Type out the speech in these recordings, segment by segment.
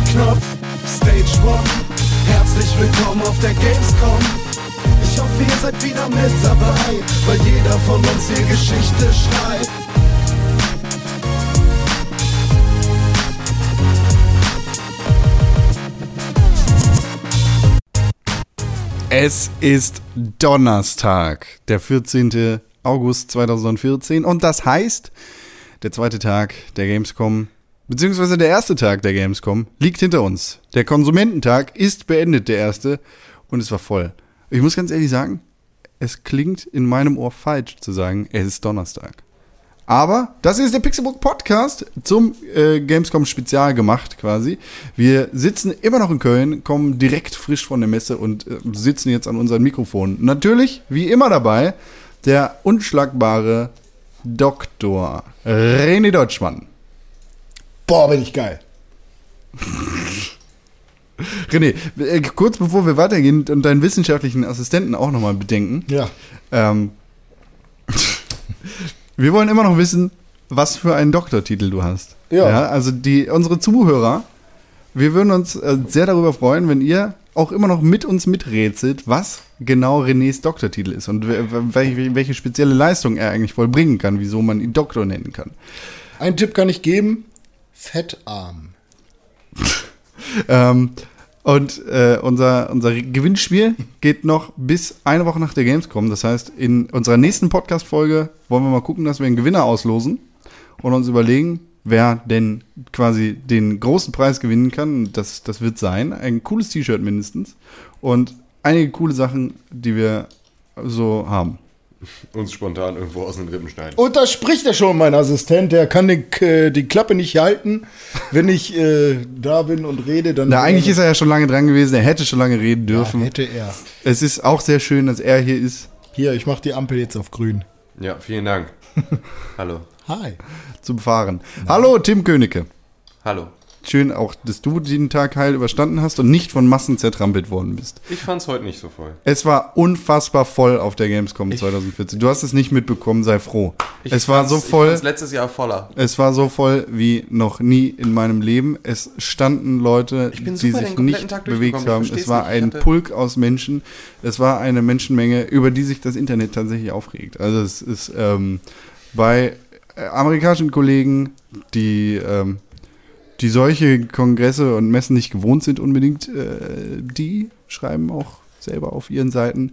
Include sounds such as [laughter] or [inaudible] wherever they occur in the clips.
Play-Knopf. Stage One, herzlich willkommen auf der Gamescom. Ich hoffe, ihr seid wieder mit dabei, weil jeder von uns hier Geschichte schreibt. Es ist Donnerstag, der 14. August 2014 und das heißt, der zweite Tag der Gamescom, beziehungsweise der erste Tag der Gamescom, liegt hinter uns. Der Konsumententag ist beendet, der erste, und es war voll. Ich muss ganz ehrlich sagen, es klingt in meinem Ohr falsch zu sagen, es ist Donnerstag. Aber das ist der Pixelbook Podcast zum äh, Gamescom Spezial gemacht quasi. Wir sitzen immer noch in Köln, kommen direkt frisch von der Messe und äh, sitzen jetzt an unseren Mikrofonen. Natürlich, wie immer dabei, der unschlagbare Doktor René Deutschmann. Boah, bin ich geil. [laughs] René, äh, kurz bevor wir weitergehen und deinen wissenschaftlichen Assistenten auch nochmal bedenken. Ja. Ähm, [laughs] wir wollen immer noch wissen, was für einen Doktortitel du hast. Ja. also die, unsere Zuhörer, wir würden uns äh, sehr darüber freuen, wenn ihr auch immer noch mit uns miträtselt, was genau Renés Doktortitel ist und we- welche, welche spezielle Leistung er eigentlich vollbringen kann, wieso man ihn Doktor nennen kann. Einen Tipp kann ich geben: Fettarm. [laughs] Ähm, und äh, unser, unser Gewinnspiel geht noch bis eine Woche nach der Gamescom. Das heißt, in unserer nächsten Podcast-Folge wollen wir mal gucken, dass wir einen Gewinner auslosen und uns überlegen, wer denn quasi den großen Preis gewinnen kann. Das, das wird sein. Ein cooles T-Shirt mindestens. Und einige coole Sachen, die wir so haben. Uns spontan irgendwo aus den Rippen schneiden. Und da spricht ja schon mein Assistent, der kann die, äh, die Klappe nicht halten. Wenn ich äh, da bin und rede, dann. Na, eigentlich ist er ja schon lange dran gewesen. Er hätte schon lange reden ja, dürfen. hätte er. es ist auch sehr schön, dass er hier ist. Hier, ich mache die Ampel jetzt auf grün. Ja, vielen Dank. [laughs] Hallo. Hi. zum Fahren. Hallo, Tim Königke. Hallo. Schön auch, dass du den Tag heil überstanden hast und nicht von Massen zertrampelt worden bist. Ich fand's heute nicht so voll. Es war unfassbar voll auf der Gamescom 2014. Du hast es nicht mitbekommen, sei froh. Ich es war so Ich voll, fand's letztes Jahr voller. es war so voll wie noch nie in meinem Leben. Es standen Leute, Ich die sich nicht bewegt. Ich haben. Es war nicht. Ich ein Pulk aus Menschen. Es war eine Menschenmenge, über die sich das Internet tatsächlich aufregt. Also es ist ähm, bei äh, amerikanischen Kollegen, die ähm, die solche Kongresse und Messen nicht gewohnt sind unbedingt, äh, die schreiben auch selber auf ihren Seiten,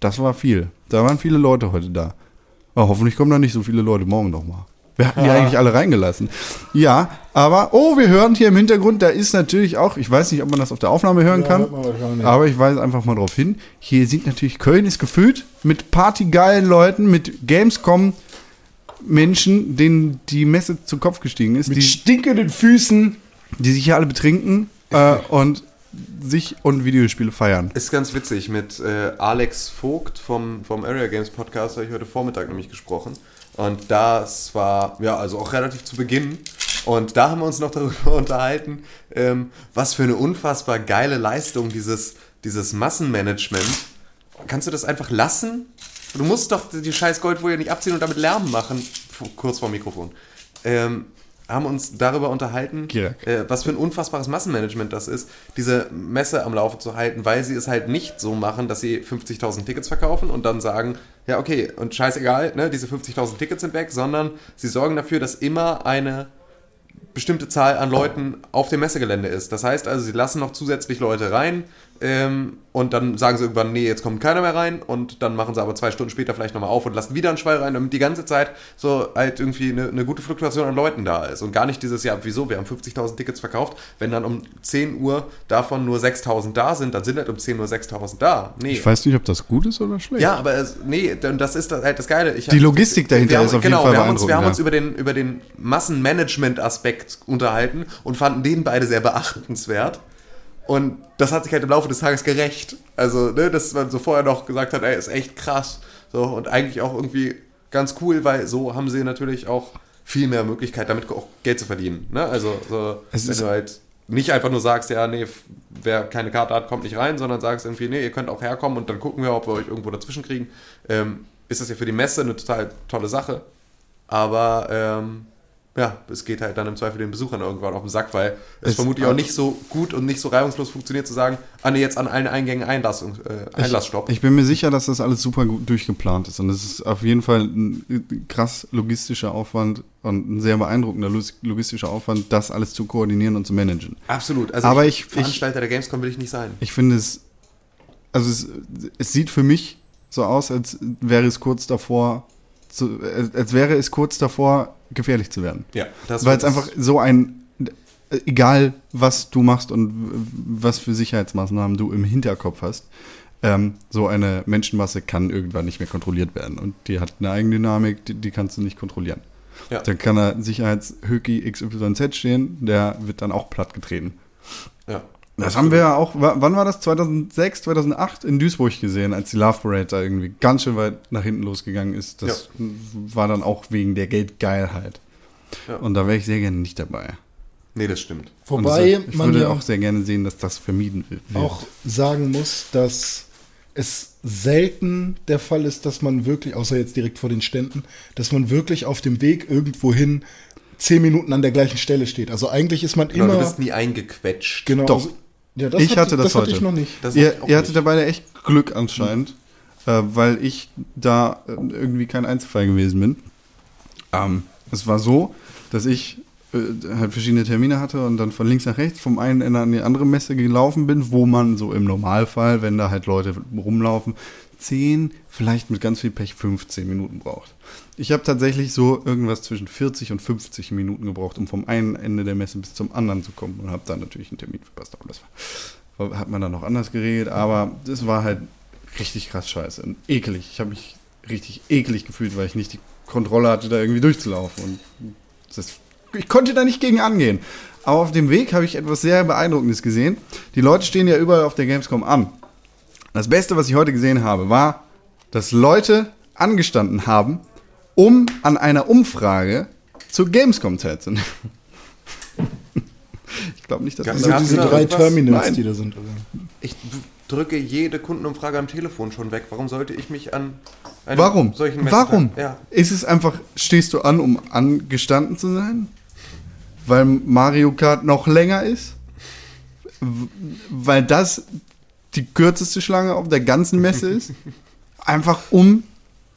das war viel. Da waren viele Leute heute da. Aber hoffentlich kommen da nicht so viele Leute morgen nochmal. Wir hatten die eigentlich alle reingelassen. Ja, aber, oh, wir hören hier im Hintergrund, da ist natürlich auch, ich weiß nicht, ob man das auf der Aufnahme hören Ja, kann, aber ich weise einfach mal drauf hin. Hier sieht natürlich, Köln ist gefüllt mit partygeilen Leuten, mit Gamescom Menschen, denen die Messe zu Kopf gestiegen ist, Mit die, stinkenden Füßen. die sich hier alle betrinken [laughs] äh, und sich und Videospiele feiern. Ist ganz witzig. Mit äh, Alex Vogt vom, vom Area Games Podcast habe ich heute Vormittag nämlich gesprochen. Und das war, ja, also auch relativ zu Beginn. Und da haben wir uns noch darüber [laughs] unterhalten, ähm, was für eine unfassbar geile Leistung dieses, dieses Massenmanagement. Kannst du das einfach lassen? Du musst doch die scheiß Goldfolie nicht abziehen und damit Lärm machen, kurz vor Mikrofon. Ähm, haben uns darüber unterhalten, äh, was für ein unfassbares Massenmanagement das ist, diese Messe am Laufe zu halten, weil sie es halt nicht so machen, dass sie 50.000 Tickets verkaufen und dann sagen, ja okay, und scheißegal, ne, diese 50.000 Tickets sind weg, sondern sie sorgen dafür, dass immer eine bestimmte Zahl an Leuten auf dem Messegelände ist. Das heißt also, sie lassen noch zusätzlich Leute rein ähm, und dann sagen sie irgendwann, nee, jetzt kommt keiner mehr rein und dann machen sie aber zwei Stunden später vielleicht nochmal auf und lassen wieder einen Schwall rein, damit die ganze Zeit so halt irgendwie eine, eine gute Fluktuation an Leuten da ist und gar nicht dieses Jahr, wieso, wir haben 50.000 Tickets verkauft, wenn dann um 10 Uhr davon nur 6.000 da sind, dann sind halt um 10 Uhr 6.000 da. Nee. Ich weiß nicht, ob das gut ist oder schlecht. Ja, aber es, nee, das ist halt das Geile. Ich Die Logistik dahinter haben, ist auf jeden genau, Fall wir haben uns, wir haben uns über den, über den Massenmanagement-Aspekt unterhalten und fanden den beide sehr beachtenswert. Und das hat sich halt im Laufe des Tages gerecht. Also, ne, dass man so vorher noch gesagt hat, ey, ist echt krass. So, und eigentlich auch irgendwie ganz cool, weil so haben sie natürlich auch viel mehr Möglichkeit, damit auch Geld zu verdienen. Ne? Also, so, Es wenn ist- du halt nicht einfach nur sagst, ja, nee, wer keine Karte hat, kommt nicht rein, sondern sagst irgendwie, nee, ihr könnt auch herkommen und dann gucken wir, ob wir euch irgendwo dazwischen kriegen. Ähm, ist das ja für die Messe eine total tolle Sache. Aber ähm, ja, es geht halt dann im Zweifel den Besuchern irgendwann auf den Sack, weil es, Es- vermutlich auch nicht so gut und nicht so reibungslos funktioniert zu sagen, ah ne, jetzt an allen Eingängen Einlass, äh, Einlassstopp. Ich bin mir sicher, dass das alles super gut durchgeplant ist. Und es ist auf jeden Fall ein krass logistischer Aufwand und ein sehr beeindruckender log- logistischer Aufwand, das alles zu koordinieren und zu managen. Absolut. Also Aber ich, ich- Veranstalter der Gamescom will ich nicht sein. Ich finde es, also es, es sieht für mich so aus, als wäre es kurz davor, zu, als wäre es kurz davor, gefährlich zu werden. Ja, das Weil es einfach so ein, egal was du machst und was für Sicherheitsmaßnahmen du im Hinterkopf hast, ähm, so eine Menschenmasse kann irgendwann nicht mehr kontrolliert werden. Und die hat eine Eigendynamik, die, die kannst du nicht kontrollieren. Ja. Dann kann da Sicherheitshöki XYZ stehen, der wird dann auch plattgetreten. ja. Das haben wir ja auch, wa- wann war das? 2006, 2008 in Duisburg gesehen, als die Love Parade da irgendwie ganz schön weit nach hinten losgegangen ist. Das war dann auch wegen der Geldgeilheit. Ja. Und da wäre ich sehr gerne nicht dabei. Nee, das stimmt. Wobei das, ich man würde ja auch sehr gerne sehen, dass das vermieden wird. auch sagen muss, dass es selten der Fall ist, dass man wirklich, außer jetzt direkt vor den Ständen, dass man wirklich auf dem Weg irgendwohin zehn Minuten an der gleichen Stelle steht. Also eigentlich ist man Genau, immer. du bist nie eingequetscht. genau, Doch. also- ja, das Ich hatte das das hatte heute. ich noch nicht. Das ihr ihr hattet nicht. da beide echt Glück anscheinend, äh, weil ich da äh, irgendwie kein Einzelfall gewesen bin. Ähm, es war so, dass ich äh, halt verschiedene Termine hatte und dann von links nach rechts vom einen Ende an die andere Messe gelaufen bin, wo man so im Normalfall, wenn da halt Leute rumlaufen, 10, vielleicht mit ganz viel Pech 15 Minuten braucht. Ich habe tatsächlich so irgendwas zwischen 40 und 50 Minuten gebraucht, um vom einen Ende der Messe bis zum anderen zu kommen und habe dann natürlich einen Termin verpasst. Aber das war, hat man dann noch anders geregelt, aber das war halt richtig krass scheiße und ekelig. Ich habe mich richtig ekelig gefühlt, weil ich nicht die Kontrolle hatte, da irgendwie durchzulaufen. Und das, ich konnte da nicht gegen angehen. Aber auf dem Weg habe ich etwas sehr Beeindruckendes gesehen. Die Leute stehen ja überall auf der Gamescom an. Das Beste, was ich heute gesehen habe, war, dass Leute angestanden haben, um an einer Umfrage zur Gamescom teilzunehmen. [laughs] Ich glaube nicht, dass Gab's man Also da- diese drei? Terminals, Nein. die da sind. Ich drücke jede Kundenumfrage am Telefon schon weg. Warum sollte ich mich an einem Warum? solchen Messen- Warum? Ja. Ist es einfach, stehst du an, um angestanden zu sein? Weil Mario Kart noch länger ist? Weil das die kürzeste Schlange auf der ganzen Messe ist? [laughs] Einfach um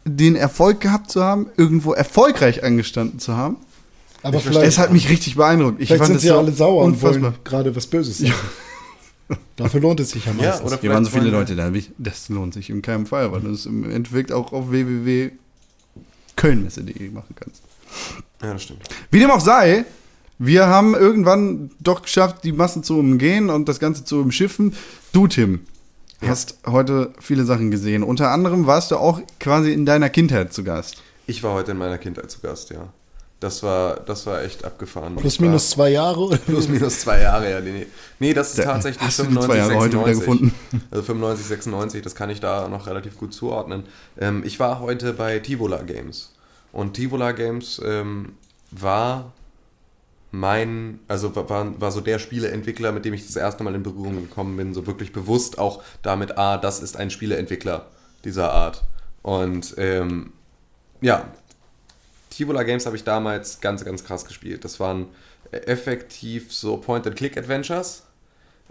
den Erfolg gehabt zu haben, irgendwo erfolgreich angestanden zu haben? Aber Ich vielleicht, Es hat mich richtig beeindruckt. Ich vielleicht sind das sie ja alle sauer und unfassbar. wollen gerade was Böses sagen. Dafür lohnt es sich ja Ja, meistens. oder Hier waren so viele Leute da. wie- Das lohnt sich in keinem Fall, weil du es im Endeffekt auch auf www.kölnmesse.de machen kannst. Ja, das stimmt. Wie dem auch sei, wir haben irgendwann doch geschafft, die Massen zu umgehen und das Ganze zu umschiffen. Du, Tim, hast heute viele Sachen gesehen. Unter anderem warst du auch quasi in deiner Kindheit zu Gast. Ich war heute in meiner Kindheit zu Gast, ja. Das war, das war echt abgefahren. Plus minus zwei Jahre. Oder? Plus minus zwei Jahre, ja. Nee, nee. nee das ist Da- tatsächlich hast du die zwei Jahre heute wieder 96. gefunden? Also 95, 96, das kann ich da noch relativ gut zuordnen. Ähm, ich war heute bei Tivola Games. Und Tivola Games ähm, war mein, also war- war, so der Spieleentwickler, mit dem ich das erste Mal in Berührung gekommen bin, so wirklich bewusst auch damit, ah, das ist ein Spieleentwickler dieser Art. Und ähm, ja, Tivola Games habe ich damals ganz, ganz krass gespielt. Das waren effektiv so Point-and-Click-Adventures,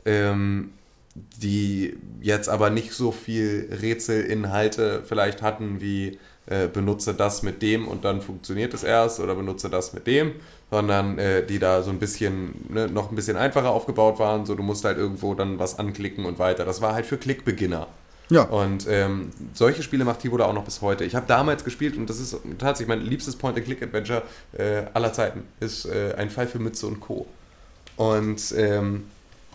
ähm, die jetzt aber nicht so viel Rätselinhalte vielleicht hatten wie äh, benutze das mit dem und dann funktioniert es erst oder benutze das mit dem, sondern äh, die da so ein bisschen, ne, noch ein bisschen einfacher aufgebaut waren. So, du musst halt irgendwo dann was anklicken und weiter. Das war halt für Klickbeginner. Ja. Und ähm, solche Spiele macht Tivola auch noch bis heute. Ich habe damals gespielt und das ist tatsächlich mein liebstes Point-and-Click-Adventure äh, aller Zeiten. Ist äh, ein Fall für Mütze und Co. Und ähm,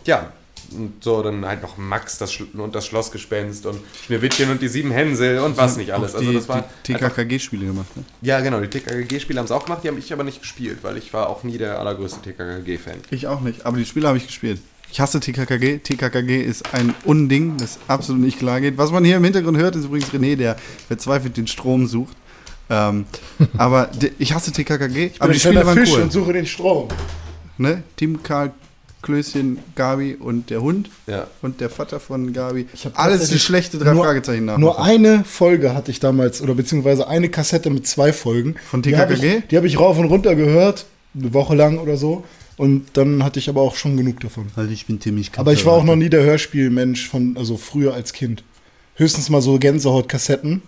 ja, und so dann halt noch Max das und das Schlossgespenst und Schneewittchen und die sieben Hänsel und was nicht alles. Also die, das war die TKKG-Spiele gemacht. Ne? ja genau, die TKKG-Spiele haben es auch gemacht, die habe ich aber nicht gespielt, weil ich war auch nie der allergrößte TKKG-Fan. Ich auch nicht, aber die Spiele habe ich gespielt. Ich hasse TKKG. TKKG ist ein Unding, das absolut nicht klar geht. Was man hier im Hintergrund hört, ist übrigens René, der verzweifelt den Strom sucht. Ähm, [laughs] aber ich hasse TKKG, Ich bin aber ein die Spiele waren Fisch cool. und suche den Strom. Ne? Team Karl, Klößchen, Gabi und der Hund Ja. und der Vater von Gabi. Ich hab Alles die schlechte drei nur- Fragezeichen nach. Nur eine Folge hatte ich damals, oder beziehungsweise eine Kassette mit zwei Folgen. Von Die habe TKKG? ich, die hab ich rauf und runter gehört. eine Woche lang oder so. Und dann hatte ich aber auch schon genug davon. Weil ich bin ziemlich Aber ich war auch noch nie der Hörspielmensch von, also früher als Kind. Höchstens mal so Gänsehautkassetten,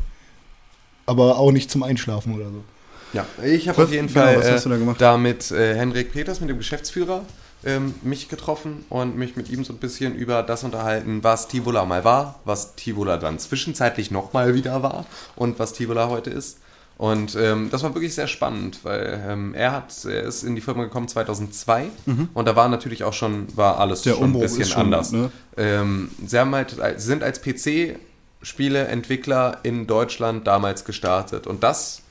aber auch nicht zum Einschlafen oder so. Ja, ich habe auf jeden genau, Fall was hast äh, du da gemacht? da mit äh, Henrik Peters, mit dem Geschäftsführer, ähm, mich getroffen und mich mit ihm so ein bisschen über das unterhalten, was Tivola mal war, was Tivola dann zwischenzeitlich nochmal wieder war und was Tivola heute ist. Und ähm, das war wirklich sehr spannend, weil ähm, er hat, er ist in die Firma gekommen 2002 und da war natürlich auch schon, war alles Der schon ein bisschen schon, anders. ne? Ähm, sie haben halt, sie sind als PC-Spieleentwickler in Deutschland damals gestartet und das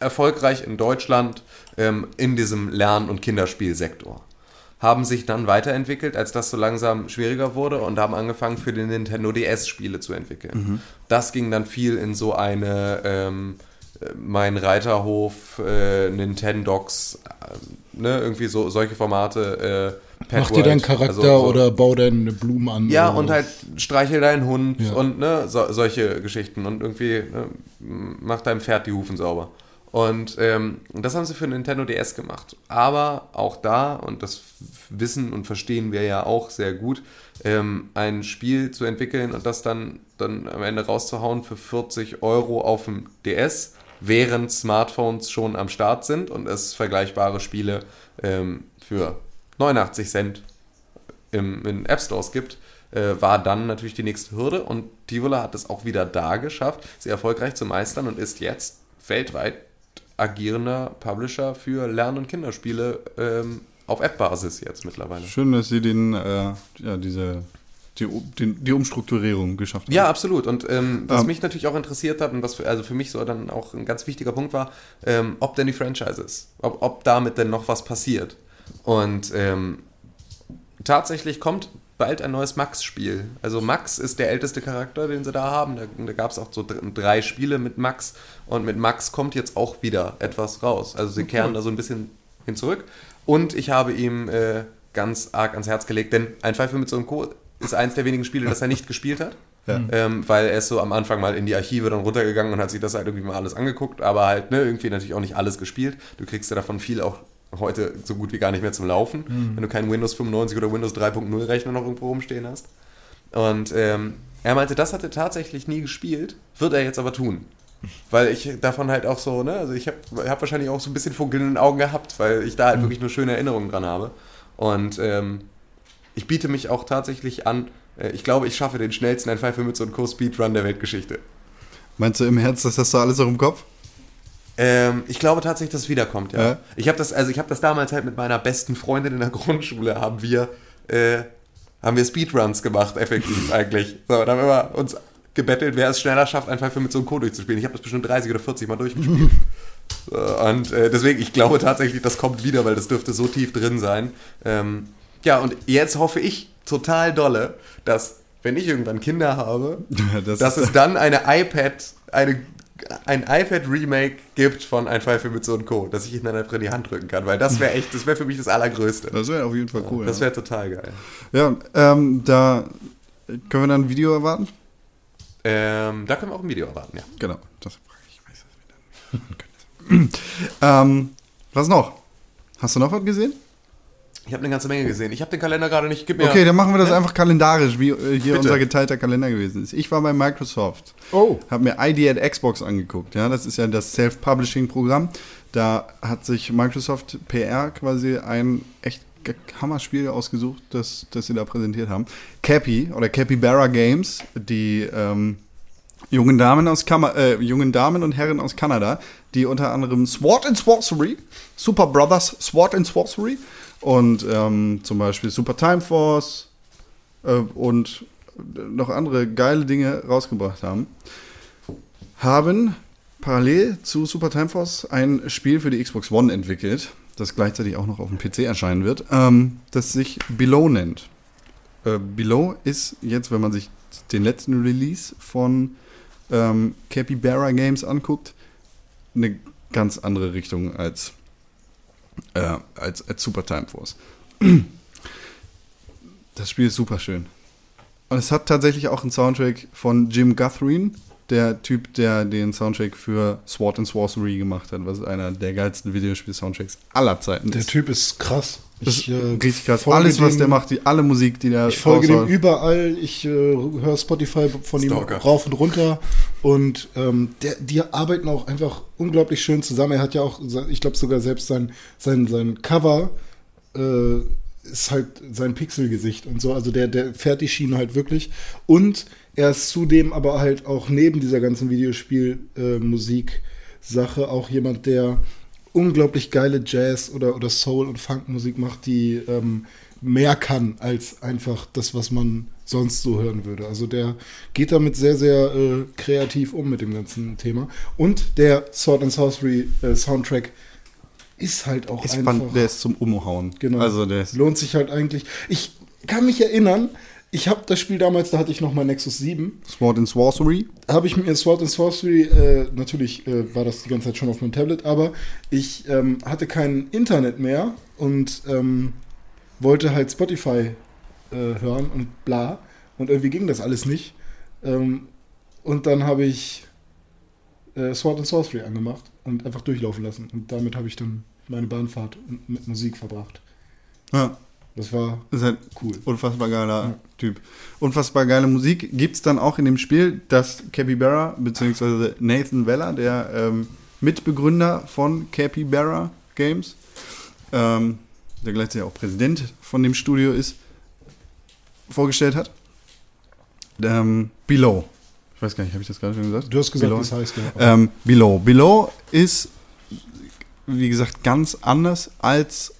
erfolgreich in Deutschland ähm, in diesem Lern- und Kinderspielsektor. Haben sich dann weiterentwickelt, als das so langsam schwieriger wurde und haben angefangen für den Nintendo DS Spiele zu entwickeln. Das ging dann viel in so eine ähm, äh, mein Reiterhof, äh, Nintendox, äh, ne, irgendwie so solche Formate. Äh, Pet Mach dir deinen World, Charakter also so- oder bau deine Blumen an. ja, und halt streichel deinen Hund Ja. und ne, so, solche Geschichten und irgendwie ne, mach deinem Pferd die Hufen sauber. Und ähm, das haben sie für Nintendo DS gemacht. Aber auch da, und das wissen und verstehen wir ja auch sehr gut, ähm, ein Spiel zu entwickeln und das dann, dann am Ende rauszuhauen für 40 Euro auf dem DS, während Smartphones schon am Start sind und es vergleichbare Spiele ähm, für 89 Cent im, in App Stores gibt, äh, war dann natürlich die nächste Hürde und Tivola hat es auch wieder da geschafft, sie erfolgreich zu meistern und ist jetzt weltweit agierender Publisher für Lern- und Kinderspiele ähm, auf App-Basis jetzt mittlerweile. Schön, dass sie den, äh, ja, diese, die, den, die Umstrukturierung geschafft haben. Ja, absolut. Und ähm, was Ähm. mich natürlich auch interessiert hat und was für, also für mich so dann auch ein ganz wichtiger Punkt war, ähm, ob denn die Franchises, ob, ob damit denn noch was passiert. Und ähm, tatsächlich kommt bald ein neues Max-Spiel. Also Max ist der älteste Charakter, den sie da haben. Da, da gab es auch so dr- drei Spiele mit Max und mit Max kommt jetzt auch wieder etwas raus. Also sie kehren da so ein bisschen hin zurück. Und ich habe ihm äh, ganz arg ans Herz gelegt, denn ein Pfeife mit so einem Co. ist eins der wenigen Spiele, das er nicht gespielt hat. Ja. Ähm, weil er ist so am Anfang mal in die Archive dann runtergegangen und hat sich das halt irgendwie mal alles angeguckt, aber halt ne, irgendwie natürlich auch nicht alles gespielt. Du kriegst ja davon viel auch heute so gut wie gar nicht mehr zum Laufen, wenn du keinen Windows 95 oder Windows 3.0 Rechner noch irgendwo rumstehen hast. Und ähm, er meinte, das hat er tatsächlich nie gespielt, wird er jetzt aber tun. Weil ich davon halt auch so, ne, also ich habe hab wahrscheinlich auch so ein bisschen Funkeln in den Augen gehabt, weil ich da halt wirklich nur schöne Erinnerungen dran habe. Und ähm, ich biete mich auch tatsächlich an, äh, ich glaube, ich schaffe den schnellsten ein Pfeife mit so einem Co-Speedrun der Weltgeschichte. Meinst du im Herz, dass das da alles auch im Kopf? Ähm, ich glaube tatsächlich, dass es wiederkommt, ja. Ja? Ich habe das, also ich habe das damals halt mit meiner besten Freundin in der [laughs] Grundschule, haben wir, äh, haben wir Speedruns gemacht, effektiv [laughs] eigentlich. So, da haben wir uns gebettelt, wer es schneller schafft, einfach für mit so einem Code durchzuspielen. Ich habe das bestimmt 30 oder 40 Mal durchgespielt. [laughs] so, und äh, deswegen, ich glaube tatsächlich, das kommt wieder, weil das dürfte so tief drin sein. Ähm, ja, und jetzt hoffe ich total dolle, dass, wenn ich irgendwann Kinder habe, Das dass es dann eine iPad, eine, ein iPad-Remake gibt von Ein Pfeife mit so und Co., dass ich ihnen dann einfach in die Hand drücken kann, weil das wäre echt, das wäre für mich das Allergrößte. Das wäre auf jeden Fall cool. Das ja. wäre total geil. ja, ähm, da können wir dann ein Video erwarten? Ähm, da können wir auch ein Video erwarten, ja. Genau, das frage ich. Ich weiß, dass wir dann Was noch? Hast du noch was gesehen? Ich habe eine ganze Menge gesehen. Ich habe den Kalender gerade nicht. Gib mir Okay, dann machen wir das einfach kalendarisch, wie äh, hier Bitte. unser geteilter Kalender gewesen ist. Ich war bei Microsoft. Oh. Habe mir ID at Xbox angeguckt. Ja, das ist ja das Self-Publishing-Programm. Da hat sich Microsoft PR quasi ein echt Hammerspiel ausgesucht, das, das sie da präsentiert haben. Cappy oder Capybara Games, die ähm, jungen Damen aus Kam äh, jungen Damen und Herren aus Kanada, die unter anderem Sword and Sorcery, Super Brothers Sword and Sorcery und ähm, zum Beispiel Super Time Force äh, und noch andere geile Dinge rausgebracht haben, haben parallel zu Super Time Force ein Spiel für die Xbox One entwickelt, das gleichzeitig auch noch auf dem PC erscheinen wird, ähm, das sich Below nennt. Äh, Below ist jetzt, wenn man sich den letzten Release von ähm, Capybara Games anguckt, eine ganz andere Richtung als, äh, als, als Super Time Force. Das Spiel ist super schön. Und es hat tatsächlich auch einen Soundtrack von Jim Guthrie, der Typ, der den Soundtrack für Sword and Sorcery gemacht hat, was einer der geilsten Videospiel-Soundtracks aller Zeiten Der ist. Typ ist krass. Das Ich, äh, richtig krass. Alles, was dem- der macht, die, alle Musik, die der Ich folge dem überall, ich äh, höre Spotify von Stalker. ihm rauf und runter und ähm, der, die arbeiten auch einfach unglaublich schön zusammen. Er hat ja auch, ich glaube sogar selbst sein, sein, sein Cover äh, ist halt sein Pixelgesicht und so. Also der, der fährt die Schiene halt wirklich. Und er ist zudem aber halt auch neben dieser ganzen Videospiel-Musik-Sache auch jemand, der unglaublich geile Jazz- oder, oder Soul- und Funkmusik macht, die ähm, mehr kann als einfach das, was man sonst so hören würde. Also der geht damit sehr, sehr äh, kreativ um mit dem ganzen Thema. Und der Sword and Sorcery äh, Soundtrack ist halt auch ist einfach. fand, der ist zum Umhauen. Genau. Also der Lohnt sich halt eigentlich. Ich kann mich erinnern, ich habe das Spiel damals, da hatte ich noch mein Nexus 7, Sword and Sorcery. habe ich mir Sword and Sorcery, äh, natürlich äh, war das die ganze Zeit schon auf meinem Tablet, aber ich ähm, hatte kein Internet mehr und ähm, wollte halt Spotify äh, hören und bla. Und irgendwie ging das alles nicht. Ähm, und dann habe ich äh, Sword and Sorcery angemacht und einfach durchlaufen lassen. Und damit habe ich dann meine Bahnfahrt mit Musik verbracht. Ja, Das war ist halt cool. unfassbar geiler Typ. Unfassbar geile Musik gibt es dann auch in dem Spiel, dass Capybara, beziehungsweise Nathan Weller, der ähm, Mitbegründer von Capybara Games, ähm, der gleichzeitig auch Präsident von dem Studio ist, vorgestellt hat. Ähm, Below. Ich weiß gar nicht, habe ich das gerade schon gesagt? Du hast gesagt, Below? das heißt ja. Ähm, Below. Below ist, wie gesagt, ganz anders als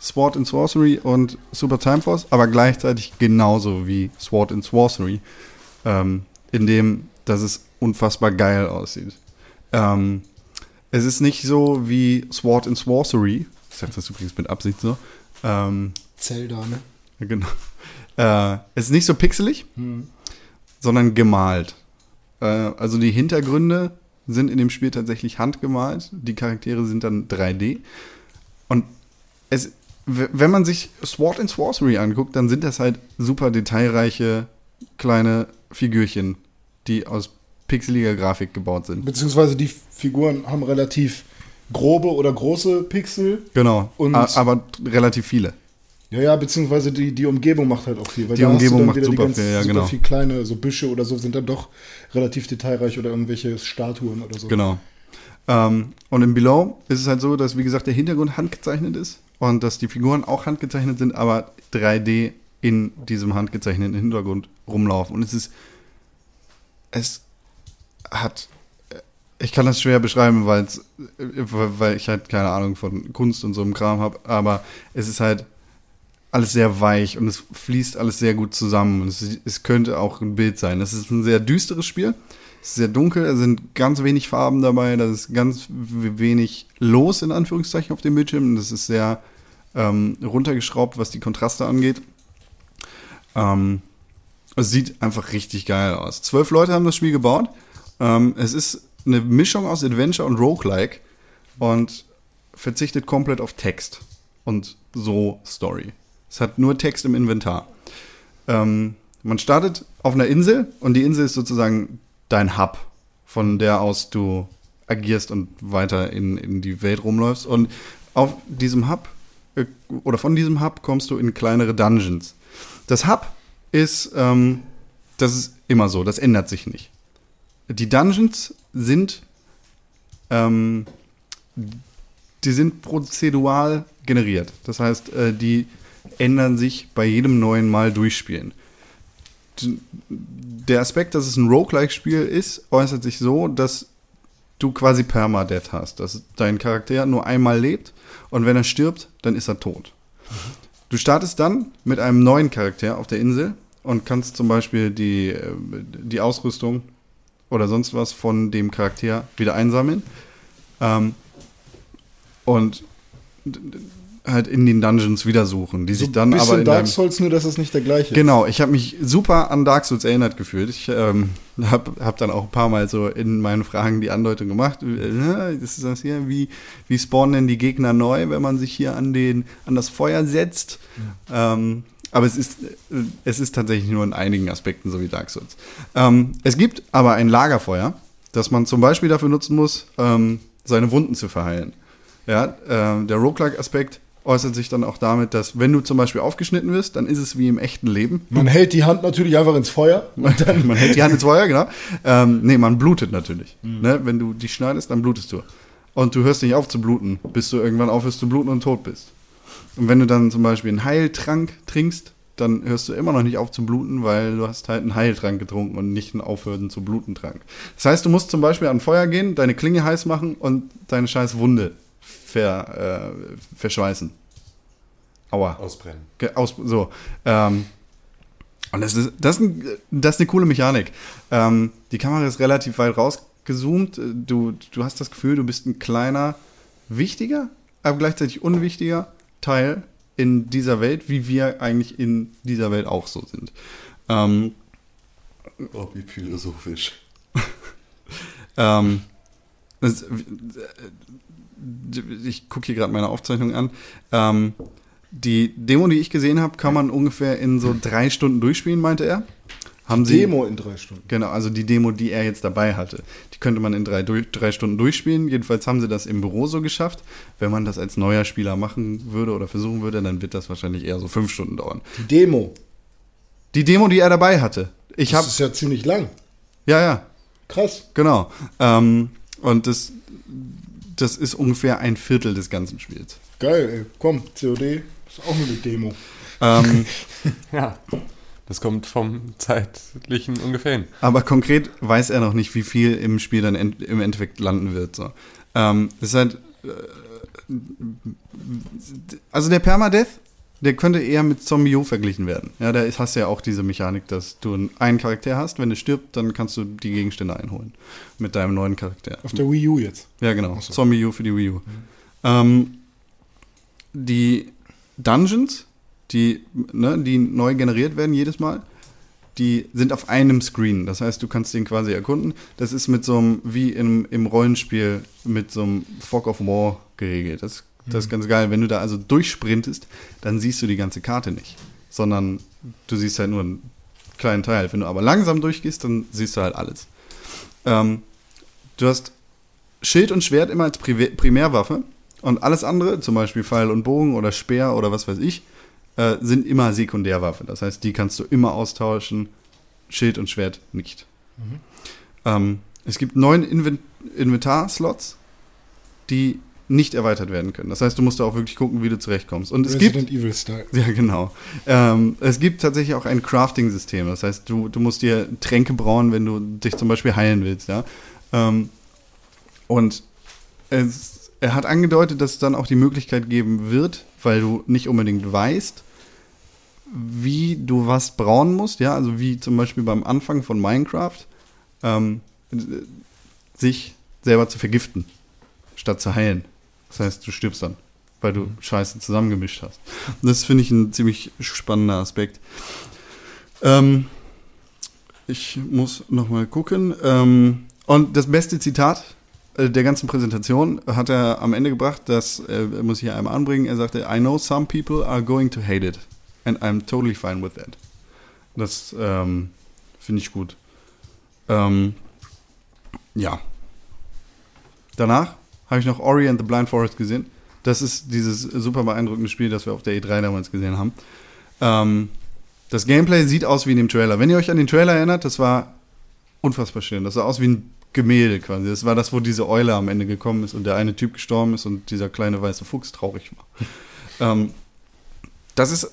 Sword and Sorcery und Super Time Force, aber gleichzeitig genauso wie Sword and Sorcery, ähm, in dem, dass es unfassbar geil aussieht. Ähm, es ist nicht so wie Sword and Sorcery, sage das übrigens mit Absicht so, ähm, Zelda, ne? genau. Äh, es ist nicht so pixelig, sondern gemalt. Äh, also die Hintergründe sind in dem Spiel tatsächlich handgemalt. Die Charaktere sind dann 3D. Und es, wenn man sich Sword and Sorcery anguckt, dann sind das halt super detailreiche kleine Figürchen, die aus pixeliger Grafik gebaut sind. Beziehungsweise die Figuren haben relativ grobe oder große Pixel. Genau. Und- aber relativ viele. Ja, ja, beziehungsweise die, die Umgebung macht halt auch viel. Weil Die Umgebung macht super ganz- viel, ja, super genau. viel kleine, so Büsche oder so sind dann doch relativ detailreich oder irgendwelche Statuen oder so. Genau. Ähm, und im Below ist es halt so, dass, wie gesagt, der Hintergrund handgezeichnet ist und dass die Figuren auch handgezeichnet sind, aber 3D in diesem handgezeichneten Hintergrund rumlaufen. Und es ist, es hat, ich kann das schwer beschreiben, weil es, weil ich halt keine Ahnung von Kunst und so einem Kram habe, aber es ist halt alles sehr weich und es fließt alles sehr gut zusammen. Und es, es könnte auch ein Bild sein. Es ist ein sehr düsteres Spiel. Es ist sehr dunkel, es sind ganz wenig Farben dabei, da ist ganz wenig los, in Anführungszeichen, auf dem Bildschirm. Das ist sehr ähm, runtergeschraubt, was die Kontraste angeht. Ähm, es sieht einfach richtig geil aus. Zwölf Leute haben das Spiel gebaut. Ähm, es ist eine Mischung aus Adventure und Roguelike und verzichtet komplett auf Text und so Story. Es hat nur Text im Inventar. Ähm, man startet auf einer Insel und die Insel ist sozusagen dein Hub, von der aus du agierst und weiter in, in die Welt rumläufst. Und auf diesem Hub äh, oder von diesem Hub kommst du in kleinere Dungeons. Das Hub ist, ähm, das ist immer so, das ändert sich nicht. Die Dungeons sind, ähm, die sind prozedural generiert. Das heißt, äh, die ändern sich bei jedem neuen Mal durchspielen. Der Aspekt, dass es ein Roguelike-Spiel ist, äußert sich so, dass du quasi Permadeath hast, dass dein Charakter nur einmal lebt und wenn er stirbt, dann ist er tot. Du startest dann mit einem neuen Charakter auf der Insel und kannst zum Beispiel die, äh, die Ausrüstung oder sonst was von dem Charakter wieder einsammeln. Ähm, und halt in den Dungeons wieder suchen, die sich dann Bisschen aber in Dark Souls, nur dass es nicht der gleiche Genau, ich habe mich super an Dark Souls erinnert gefühlt. Ich ähm, [laughs] habe hab dann auch ein paar Mal so in meinen Fragen die Andeutung gemacht. Äh, Das ist das hier, wie, wie spawnen denn die Gegner neu, wenn man sich hier an, den, an das Feuer setzt? Ähm, aber es ist, äh, es ist tatsächlich nur in einigen Aspekten so wie Dark Souls. Ähm, es gibt aber ein Lagerfeuer, das man zum Beispiel dafür nutzen muss, ähm, seine Wunden zu verheilen. Ja, ähm, der Roguelike-Aspekt äußert sich dann auch damit, dass wenn du zum Beispiel aufgeschnitten wirst, dann ist es wie im echten Leben. Man hält die Hand natürlich einfach ins Feuer. [laughs] Man hält die Hand ins Feuer, genau. Ähm, nee, man blutet natürlich. Ne? Wenn du die schneidest, dann blutest du. Und du hörst nicht auf zu bluten, bis du irgendwann aufhörst zu bluten und tot bist. Und wenn du dann zum Beispiel einen Heiltrank trinkst, dann hörst du immer noch nicht auf zu bluten, weil du hast halt einen Heiltrank getrunken und nicht einen Aufhören zu bluten Trank. Das heißt, du musst zum Beispiel an Feuer gehen, deine Klinge heiß machen und deine scheiß Wunde ver, äh, verschweißen. Aua. Ausbrennen. Ge- Aus, so. Ähm, und das ist, das, ist ein, das ist eine coole Mechanik. Ähm, die Kamera ist relativ weit rausgezoomt. Du, du hast das Gefühl, du bist ein kleiner, wichtiger, aber gleichzeitig unwichtiger Teil in dieser Welt, wie wir eigentlich in dieser Welt auch so sind. Ähm, Oh, wie philosophisch. [laughs] Ähm, das, ich gucke hier gerade meine Aufzeichnung an. Ähm, die Demo, die ich gesehen habe, kann man ungefähr in so drei Stunden durchspielen, meinte er. Haben Sie, Demo in drei Stunden. Genau, also die Demo, die er jetzt dabei hatte. Die könnte man in drei, drei Stunden durchspielen. Jedenfalls haben sie das im Büro so geschafft. Wenn man das als neuer Spieler machen würde oder versuchen würde, dann wird das wahrscheinlich eher so fünf Stunden dauern. Die Demo. Die Demo, die er dabei hatte. Ich Das habe, ist ja ziemlich lang. ja, ja, Krass. Genau. Ähm, und das, das ist ungefähr ein Viertel des ganzen Spiels. Geil, ey. Komm, COD ist auch nur eine Demo. Ähm, [laughs] Ja, das kommt vom zeitlichen ungefähr hin. aber konkret weiß er noch nicht, wie viel im Spiel dann en im Endeffekt landen wird. So. Ähm, es ist halt. Äh, also der Permadeath, der könnte eher mit Zombie U verglichen werden. Ja, da hast du ja auch diese Mechanik, dass du einen Charakter hast, wenn er stirbt, dann kannst du die Gegenstände einholen. Mit deinem neuen Charakter. Auf der Wii U jetzt. Ja, genau. Ach so. Zombie U für die Wii U. Ähm, die Dungeons, die, ne, die neu generiert werden jedes Mal, die sind auf einem Screen. Das heißt, du kannst den quasi erkunden. Das ist mit so einem, wie im, im Rollenspiel, mit so einem Fog of War geregelt. Das, das ist ganz geil. Wenn du da also durchsprintest, dann siehst du die ganze Karte nicht. Sondern du siehst halt nur einen kleinen Teil. Wenn du aber langsam durchgehst, dann siehst du halt alles. Ähm, du hast Schild und Schwert immer als Priva- Primärwaffe und alles andere, zum Beispiel Pfeil und Bogen oder Speer oder was weiß ich, äh, sind immer Sekundärwaffe. Das heißt, die kannst du immer austauschen, Schild und Schwert nicht. Ähm, es gibt neun Inven Inventar-Slots, die nicht erweitert werden können. Das heißt, du musst da auch wirklich gucken, wie du zurechtkommst. Und es gibt Resident Evil Style. [laughs] ja, genau. Ähm, es gibt tatsächlich auch ein Crafting-System. Das heißt, du, du musst dir Tränke brauen, wenn du dich zum Beispiel heilen willst, ja. Ähm, und es, er hat angedeutet, dass es dann auch die Möglichkeit geben wird, weil du nicht unbedingt weißt, wie du was brauen musst, ja, also wie zum Beispiel beim Anfang von Minecraft, ähm, sich selber zu vergiften, statt zu heilen. Das heißt, du stirbst dann, weil du Scheiße zusammengemischt hast. Und das finde ich ein ziemlich spannender Aspekt. Ähm, ich muss noch mal gucken. Ähm, und das beste Zitat äh, der ganzen Präsentation hat er am Ende gebracht, das äh, muss ich hier einmal anbringen. Er sagte, I know some people are going to hate it. And I'm totally fine with that. Das ähm, finde ich gut. Ähm, ja. Danach habe ich noch Ori and the Blind Forest gesehen. Das ist dieses super beeindruckende Spiel, das wir auf der E3 damals gesehen haben. Ähm, das Gameplay sieht aus wie in dem Trailer. Wenn ihr euch an den Trailer erinnert, das war unfassbar schön. Das sah aus wie ein Gemälde quasi. Das war das, wo diese Eule am Ende gekommen ist und der eine Typ gestorben ist und dieser kleine weiße Fuchs traurig war. [laughs] ähm, das ist,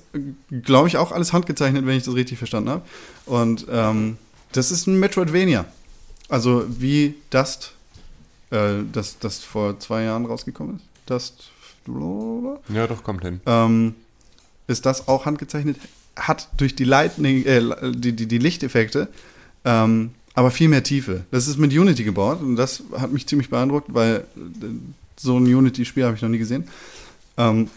glaube ich, auch alles handgezeichnet, wenn ich das richtig verstanden habe. Und ähm, das ist ein Metroidvania. Also wie Dust, äh, das, das vor zwei Jahren rausgekommen ist. Dust, blablabla. Ja, doch, kommt hin. ähm, ist das auch handgezeichnet. Hat durch die, Lightning, äh, die, die, die Lichteffekte ähm, aber viel mehr Tiefe. Das ist mit Unity gebaut und das hat mich ziemlich beeindruckt, weil äh, so ein Unity-Spiel habe ich noch nie gesehen. Ähm,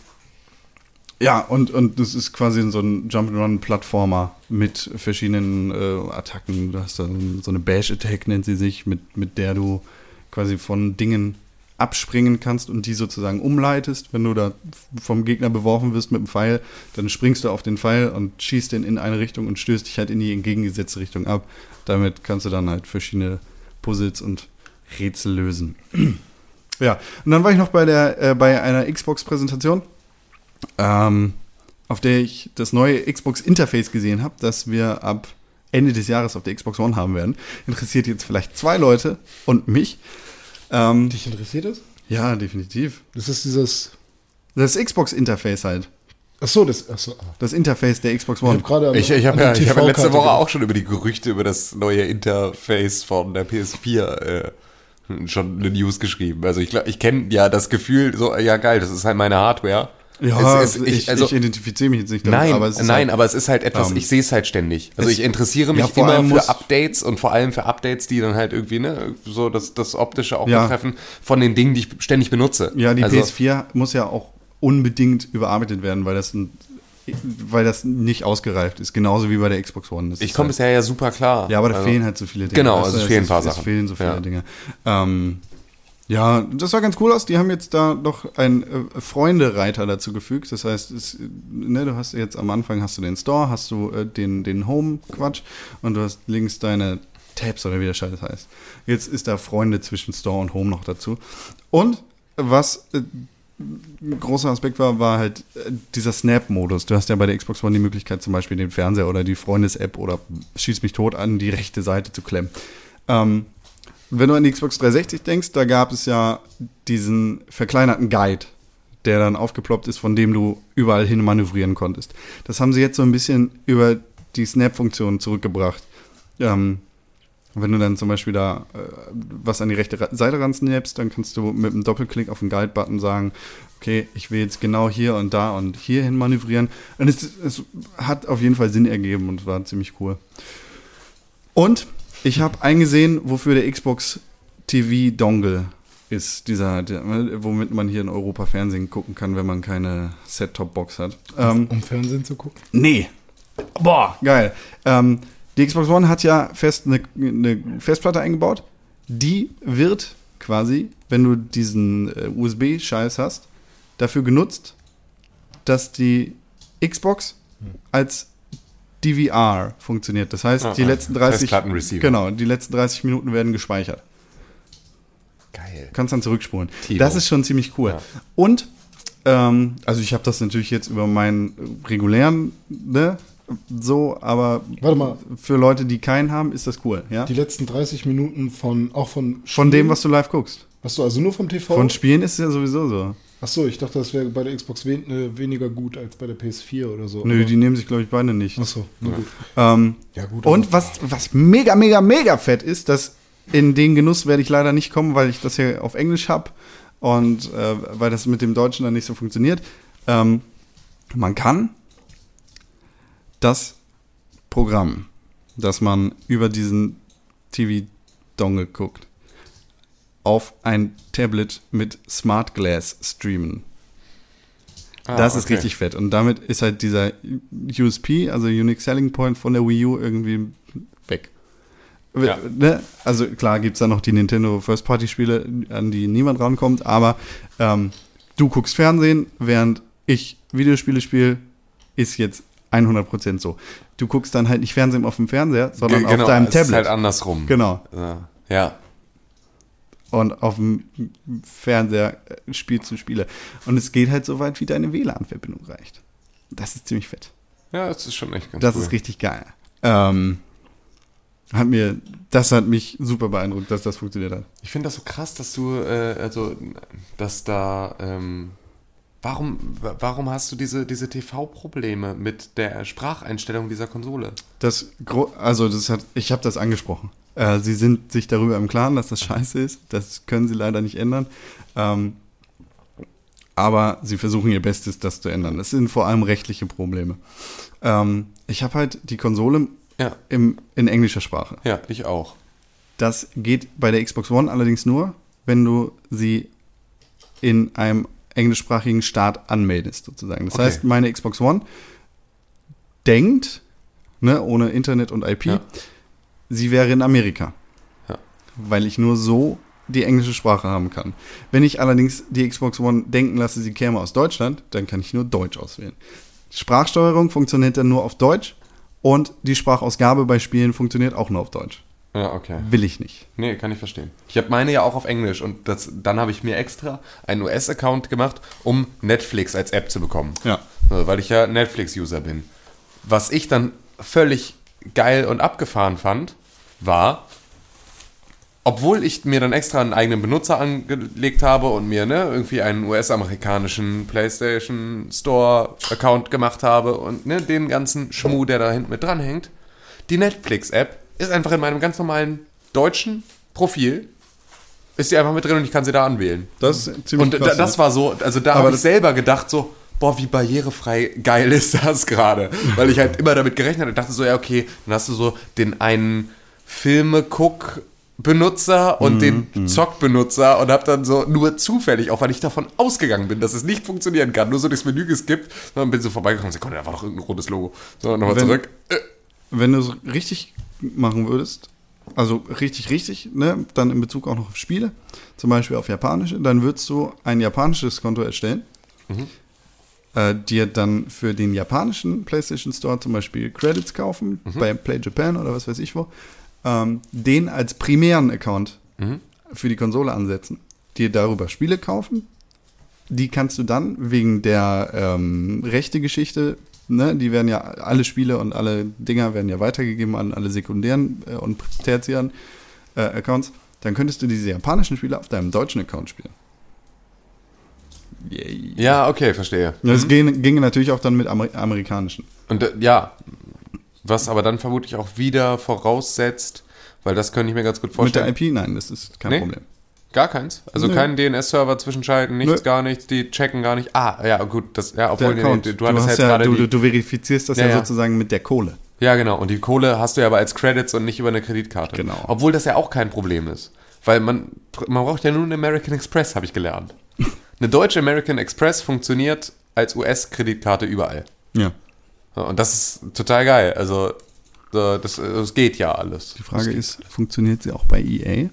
ja, und, und das ist quasi so ein Jump'n'Run-Plattformer mit verschiedenen äh, Attacken. Du hast dann so eine Bash-Attack, nennt sie sich, mit, mit der du quasi von Dingen abspringen kannst und die sozusagen umleitest. Wenn du da vom Gegner beworfen wirst mit dem Pfeil, dann springst du auf den Pfeil und schießt den in eine Richtung und stößt dich halt in die entgegengesetzte Richtung ab. Damit kannst du dann halt verschiedene Puzzles und Rätsel lösen. [clears throat] ja, und dann war ich noch bei, der, äh, bei einer Xbox-Präsentation, ähm, auf der ich das neue Xbox-Interface gesehen habe, das wir ab Ende des Jahres auf der Xbox One haben werden. Interessiert jetzt vielleicht zwei Leute und mich. Ähm, Dich interessiert das? ja, definitiv. Das ist dieses. Das Xbox-Interface halt. Ach so, das. Ach so. ah. Das Interface der Xbox Ich habe One. gerade an- Ich, ich habe an ja, ich hab ja letzte Woche auch schon über die Gerüchte über das neue Interface von der PS4 äh, schon eine News geschrieben. Also ich glaube, ich kenne ja das Gefühl, so, ja geil, das ist halt meine Hardware. Ja, Es ist- ich, also- ich identifiziere mich jetzt nicht damit, Nein, aber es ist nein, halt, aber es ist halt etwas, ähm, ich sehe es halt ständig. Also es- ich interessiere mich Ja, vor immer allem für Updates und vor allem für Updates, die dann halt irgendwie, ne, so das, das Optische auch Ja. betreffen, von den Dingen, die ich ständig benutze. Ja, die also, PS4 muss ja auch unbedingt überarbeitet werden, weil das, ein, weil das nicht ausgereift ist. Genauso wie bei der Xbox One. Das Ich komme halt, bisher ja super klar. Ja, aber da also, fehlen halt so viele Dinge. Genau, also es fehlen ein paar Es Sachen. fehlen so viele Ja. Dinge. Ähm, ja, das sah ganz cool aus. Die haben jetzt da noch einen äh, Freunde-Reiter dazu gefügt. Das heißt, es, ne, du hast jetzt am Anfang hast du den Store, hast du äh, den, den Home-Quatsch und du hast links deine Tabs oder wie der Scheiß heißt. Jetzt ist da Freunde zwischen Store und Home noch dazu. Und was äh, ein großer Aspekt war, war halt äh, dieser Snap-Modus. Du hast ja bei der Xbox One die Möglichkeit, zum Beispiel den Fernseher oder die Freundes-App oder Schieß mich tot an die rechte Seite zu klemmen. Ähm, wenn du an die Xbox 360 denkst, da gab es ja diesen verkleinerten Guide, der dann aufgeploppt ist, von dem du überall hin manövrieren konntest. Das haben sie jetzt so ein bisschen über die Snap-Funktion zurückgebracht. Ähm, wenn du dann zum Beispiel da äh, was an die rechte Seite ran snapst, dann kannst du mit einem Doppelklick auf den Guide-Button sagen, okay, ich will jetzt genau hier und da und hier hin manövrieren. Und es, es hat auf jeden Fall Sinn ergeben und war ziemlich cool. Und ich habe eingesehen, wofür der Xbox TV Dongle ist, dieser, der, womit man hier in Europa Fernsehen gucken kann, wenn man keine Set-Top-Box hat. Ähm, Um Fernsehen zu gucken. Nee. Boah, geil. Ähm, die Xbox One hat ja fest eine, eine Festplatte eingebaut. Die wird quasi, wenn du diesen äh, USB-Scheiß hast, dafür genutzt, dass die Xbox als DVR funktioniert. Das heißt, Ah, die ah, letzten 30 Festplattenreceiver. genau, die letzten 30 Minuten werden gespeichert. Geil. Kannst dann zurückspulen. Timo. Das ist schon ziemlich cool. Ja. Und, ähm, also ich habe das natürlich jetzt über meinen regulären, ne, so, aber Warte mal. für Leute, die keinen haben, ist das cool, ja? Die letzten 30 Minuten von, auch von. Von dem, was du live guckst. Achso, also nur vom TV? Von Spielen ist es ja sowieso so. Achso, ich dachte, das wäre bei der Xbox wen äh, weniger gut als bei der PS4 oder so. Nö, die nehmen sich, glaube ich, beide nicht. Achso, na gut. Ähm, Ja, gut. und was, was mega, mega, mega fett ist, dass in den Genuss werde ich leider nicht kommen, weil ich das hier auf Englisch habe und äh, weil das mit dem Deutschen dann nicht so funktioniert. Ähm, man kann das Programm, das man über diesen TV-Dongle guckt, auf ein Tablet mit Smart Glass streamen. Das ist okay. richtig fett. Und damit ist halt dieser USP, also Unique Selling Point von der Wii U irgendwie weg. Ja. Ne? Also klar gibt es da noch die Nintendo First-Party-Spiele, an die niemand rankommt, aber ähm, du guckst Fernsehen, während ich Videospiele spiele, ist jetzt 100% so. Du guckst dann halt nicht Fernsehen auf dem Fernseher, sondern Ge- genau, auf deinem Tablet. ist halt andersrum. genau. Ja. Und auf dem Fernseher äh, spielst du Spiele. Und es geht halt so weit, wie deine WLAN-Verbindung reicht. Das ist ziemlich fett. Ja, das ist schon echt ganz Das cool. ist richtig geil. Ähm, hat mir, das hat mich super beeindruckt, dass das funktioniert hat. Ich finde das so krass, dass du, äh, also, dass da, ähm, warum, wa- warum hast du diese, diese TV-Probleme mit der Spracheinstellung dieser Konsole? Das, also das hat, ich habe das angesprochen. Äh, sie sind sich darüber im Klaren, dass das scheiße ist. Das können sie leider nicht ändern. Ähm, aber sie versuchen ihr Bestes, das zu ändern. Das sind vor allem rechtliche Probleme. Ähm, ich habe halt die Konsole Ja, im, in englischer Sprache. ja, ich auch. Das geht bei der Xbox One allerdings nur, wenn du sie in einem englischsprachigen Staat anmeldest, sozusagen. Das Okay. heißt, meine Xbox One denkt, ne, ohne Internet und IP, Ja. Sie wäre in Amerika. Ja. Weil ich nur so die englische Sprache haben kann. Wenn ich allerdings die Xbox One denken lasse, sie käme aus Deutschland, dann kann ich nur Deutsch auswählen. Sprachsteuerung funktioniert dann nur auf Deutsch und die Sprachausgabe bei Spielen funktioniert auch nur auf Deutsch. Ja, okay. Will ich nicht. Nee, kann ich verstehen. Ich habe meine ja auch auf Englisch und das, dann habe ich mir extra einen US-Account gemacht, um Netflix als App zu bekommen. Ja. Äh, Weil ich ja Netflix-User bin. Was ich dann völlig geil und abgefahren fand, war, obwohl ich mir dann extra einen eigenen Benutzer angelegt habe und mir ne, irgendwie einen US-amerikanischen PlayStation Store-Account gemacht habe und ne, den ganzen Schmuh, der da hinten mit dranhängt, die Netflix-App ist einfach in meinem ganz normalen deutschen Profil, ist die einfach mit drin und ich kann sie da anwählen. Das ist ziemlich Und krass, das war so, also da habe ich selber gedacht so, boah, wie barrierefrei geil ist das gerade. Weil ich halt immer damit gerechnet habe, dachte so, ja okay, dann hast du so den einen Filme-Guck-Benutzer und den Zock-Benutzer und habe dann so nur zufällig, auch weil ich davon ausgegangen bin, dass es nicht funktionieren kann, nur so durchs Menü geskippt, sondern bin so vorbeigekommen, Sekunde, da war doch irgendein rotes Logo. So, nochmal Wenn- zurück. Äh, Wenn du es richtig machen würdest, also richtig, richtig, ne, dann in Bezug auch noch auf Spiele, zum Beispiel auf japanische, dann würdest du ein japanisches Konto erstellen, äh, dir dann für den japanischen PlayStation Store zum Beispiel Credits kaufen, bei Play Japan oder was weiß ich wo, ähm, den als primären Account für die Konsole ansetzen, dir darüber Spiele kaufen, die kannst du dann wegen der ähm, rechte Geschichte, ne, die werden ja, alle Spiele und alle Dinger werden ja weitergegeben an alle sekundären äh, und tertiären äh, Accounts, dann könntest du diese japanischen Spiele auf deinem deutschen Account spielen. Ja, okay, verstehe. Das ging, ginge natürlich auch dann mit Amer amerikanischen. Und äh, ja, was aber dann vermutlich auch wieder voraussetzt, weil das könnte ich mir ganz gut Mit der vorstellen. IP, nein, das ist kein Nee? Problem. Gar keins. Also Nö. keinen DNS-Server zwischenschalten, nichts, Nö. gar nichts, die checken gar nicht. Ah, ja, gut, das, ja, Der obwohl, nee, Account, du, du hast jetzt ja, du, du, du verifizierst das Ja, ja, ja. sozusagen mit der Kohle. Ja, genau. Und die Kohle hast du ja aber als Credits und nicht über eine Kreditkarte. Genau. Obwohl das ja auch kein Problem ist. Weil man, man braucht ja nur einen American Express, habe ich gelernt. Eine deutsche American Express funktioniert als US-Kreditkarte überall. Ja. Und das ist total geil. Also, so, das, das geht ja alles. Die Frage ist, funktioniert sie auch bei EA?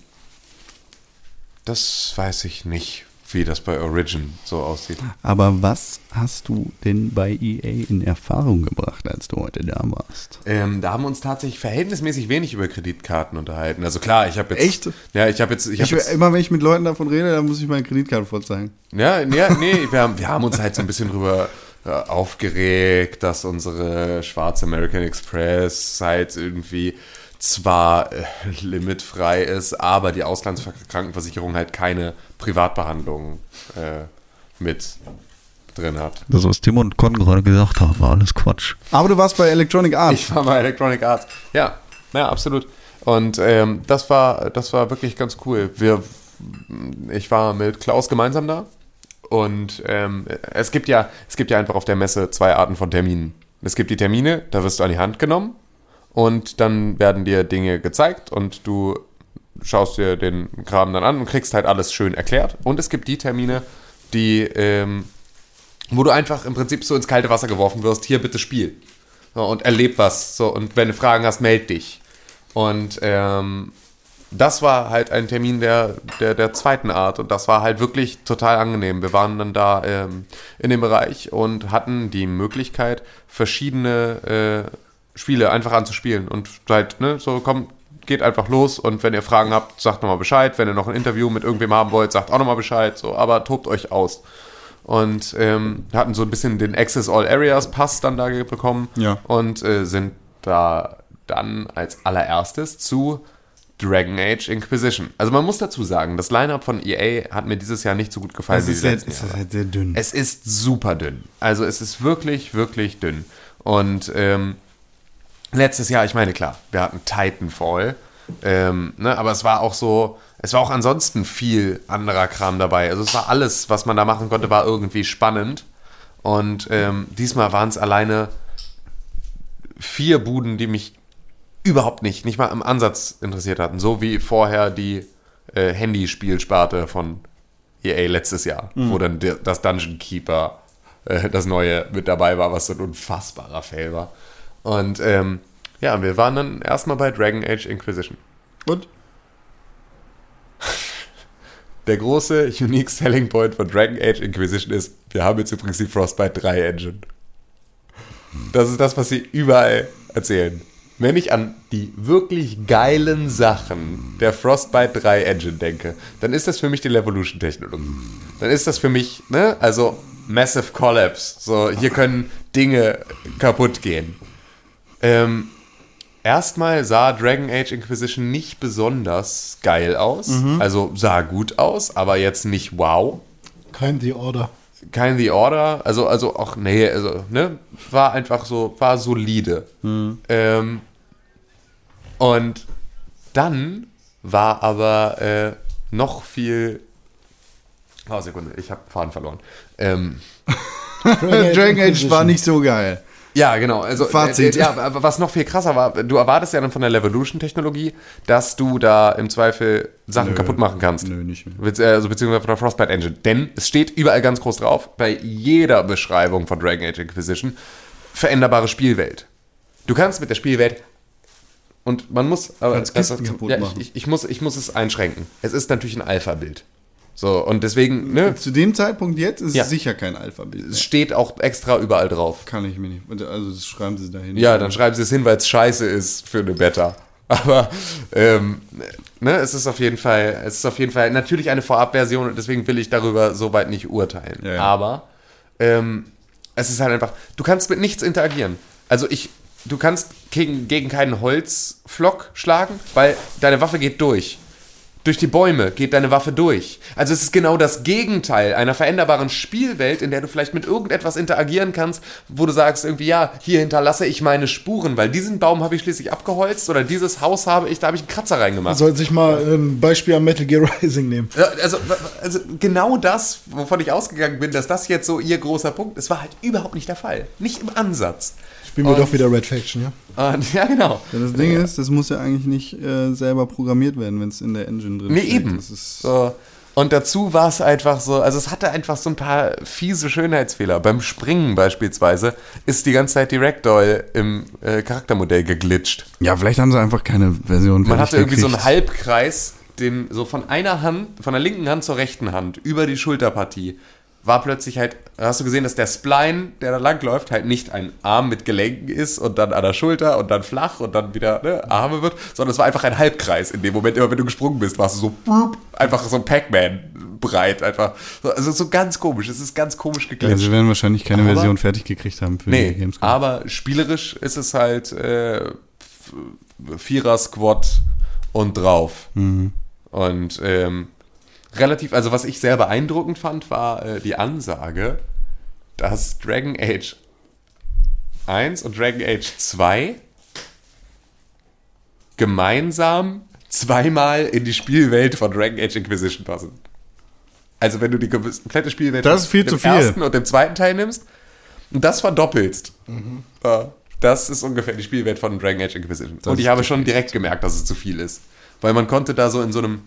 Das weiß ich nicht, wie das bei Origin so aussieht. Aber was hast du denn bei EA in Erfahrung gebracht, als du heute da warst? Ähm, da haben wir uns tatsächlich verhältnismäßig wenig über Kreditkarten unterhalten. Also klar, ich habe jetzt. Echt? Ja, ich habe jetzt. Ich hab Ich, jetzt immer wenn ich mit Leuten davon rede, dann muss ich meine Kreditkarte vorzeigen. Ja, ja nee, wir haben, wir haben uns halt so ein bisschen drüber äh, aufgeregt, dass unsere schwarze American Express halt irgendwie zwar äh, limitfrei ist, aber die Auslandskrankenversicherung halt keine Privatbehandlung äh, mit drin hat. Das, was Tim und Con gerade gesagt haben, war alles Quatsch. Aber du warst bei Electronic Arts. Ich war bei Electronic Arts. Ja, ja, absolut. Und ähm, das war, das war wirklich ganz cool. Wir, ich war mit Klaus gemeinsam da. Und ähm, es gibt ja, es gibt ja einfach auf der Messe zwei Arten von Terminen. Es gibt die Termine, da wirst du an die Hand genommen und dann werden dir Dinge gezeigt und du schaust dir den Kram dann an und kriegst halt alles schön erklärt. Und es gibt die Termine, die, ähm, wo du einfach im Prinzip so ins kalte Wasser geworfen wirst, hier bitte spiel. So, und erleb was. So, und wenn du Fragen hast, meld dich. Und ähm, das war halt ein Termin der, der, der zweiten Art und das war halt wirklich total angenehm. Wir waren dann da ähm, in dem Bereich und hatten die Möglichkeit, verschiedene äh, Spiele einfach anzuspielen und halt, ne, so komm, geht einfach los und wenn ihr Fragen habt, sagt nochmal Bescheid. Wenn ihr noch ein Interview mit irgendwem haben wollt, sagt auch nochmal Bescheid, so, aber tobt euch aus. Und ähm, hatten so ein bisschen den Access All Areas Pass dann da bekommen Ja. und äh, sind da dann als allererstes zu Dragon Age Inquisition. Also man muss dazu sagen, das Line-Up von EA hat mir dieses Jahr nicht so gut gefallen Es ist, letzten es ist halt sehr dünn. Es ist super dünn. Also es ist wirklich, wirklich dünn. Und ähm, letztes Jahr, ich meine, klar, wir hatten Titanfall, ähm, ne, aber es war auch so, es war auch ansonsten viel anderer Kram dabei. Also es war alles, was man da machen konnte, war irgendwie spannend. Und ähm, diesmal waren es alleine vier Buden, die mich überhaupt nicht, nicht mal im Ansatz interessiert hatten. So wie vorher die äh, Handyspielsparte von EA letztes Jahr, wo dann das Dungeon Keeper äh, das neue mit dabei war, was so ein unfassbarer Fail war. Und ähm, ja, wir waren dann erstmal bei Dragon Age Inquisition. Und? [laughs] der große Unique Selling Point von Dragon Age Inquisition ist, wir haben jetzt übrigens die Frostbite 3 Engine. Das ist das, was sie überall erzählen. Wenn ich an die wirklich geilen Sachen der Frostbite 3 Engine denke, dann ist das für mich die Levolution-Technologie. Dann ist das für mich, ne, also Massive Collapse. So, hier können Dinge kaputt gehen. Ähm, erstmal sah Dragon Age Inquisition nicht besonders geil aus. Also sah gut aus, aber jetzt nicht wow. Kein The Order. Kein The Order, also, also auch, nee, also, ne, war einfach so, war solide. Ähm, und dann war aber äh, noch viel. Oh, Sekunde, ich habe Faden verloren. Ähm, [laughs] Dragon Age war nicht so geil. Ja, genau. Also, Fazit. Äh, ja, aber was noch viel krasser war, du erwartest ja dann von der Levolution-Technologie, dass du da im Zweifel Sachen Nö. kaputt machen kannst. Nö, nicht mehr. Also, beziehungsweise von der Frostbite Engine. Denn es steht überall ganz groß drauf, bei jeder Beschreibung von Dragon Age Inquisition, veränderbare Spielwelt. Du kannst mit der Spielwelt und man muss, aber kaputt ja, ich, ich, muss, ich muss es einschränken. Es ist natürlich ein Alpha-Bild. So, und deswegen, ne, Zu dem Zeitpunkt jetzt ist Ja. es sicher kein Alphabet. es steht auch extra überall drauf. Kann ich mir nicht. Also das schreiben sie dahin. Ja, dann schreiben sie es hin, weil es scheiße ist für eine Beta. [laughs] Aber ähm, ne, es ist auf jeden Fall, es ist auf jeden Fall natürlich eine Vorabversion und deswegen will ich darüber soweit nicht urteilen. Ja, ja. Aber ähm, es ist halt einfach, du kannst mit nichts interagieren. Also ich, du kannst gegen, gegen keinen Holzflock schlagen, weil deine Waffe geht durch. Durch die Bäume geht deine Waffe durch. Also es ist genau das Gegenteil einer veränderbaren Spielwelt, in der du vielleicht mit irgendetwas interagieren kannst, wo du sagst irgendwie, ja, hier hinterlasse ich meine Spuren, weil diesen Baum habe ich schließlich abgeholzt oder dieses Haus habe ich, da habe ich einen Kratzer reingemacht. Soll sich mal ein Beispiel am Metal Gear Rising nehmen. Also, also genau das, wovon ich ausgegangen bin, dass das jetzt so ihr großer Punkt ist, war halt überhaupt nicht der Fall. Nicht im Ansatz. Spielen wir Und- doch wieder Red Faction, ja? Und, [laughs] ja, genau. Ja, das Ding ist, das muss ja eigentlich nicht äh, selber programmiert werden, wenn es in der Engine drin Nee, steht. eben. Das ist, So. Und dazu war es einfach so, also es hatte einfach so ein paar fiese Schönheitsfehler. Beim Springen beispielsweise ist die ganze Zeit die Ragdoll im äh, Charaktermodell geglitscht. ja, vielleicht haben sie einfach keine Version Man hatte irgendwie so einen. Halbkreis, den so von einer Hand, von der linken Hand zur rechten Hand über die Schulterpartie war plötzlich halt, hast du gesehen, dass der Spline, der da langläuft, halt nicht ein Arm mit Gelenken ist und dann an der Schulter und dann flach und dann wieder ne, Arme wird, sondern es war einfach ein Halbkreis in dem Moment, immer wenn du gesprungen bist, warst du so boop, einfach so ein Pac-Man breit einfach. So, Also so ganz komisch, es ist ganz komisch ja, geglitscht. sie werden wahrscheinlich keine Aber- Version fertig gekriegt haben für die Nee, Gamescom. aber spielerisch ist es halt äh, Vierer-Squad und drauf. Mhm. Und ähm, relativ, also was ich sehr beeindruckend fand, war äh, die Ansage, dass Dragon Age 1 und Dragon Age 2 gemeinsam zweimal in die Spielwelt von Dragon Age Inquisition passen. Also wenn du die komplette Spielwelt Das viel dem ersten und dem zweiten Teil nimmst und das verdoppelst, äh, das ist ungefähr die Spielwelt von Dragon Age Inquisition. und ich habe schon direkt gemerkt, dass es zu viel ist. Weil man konnte da so in so einem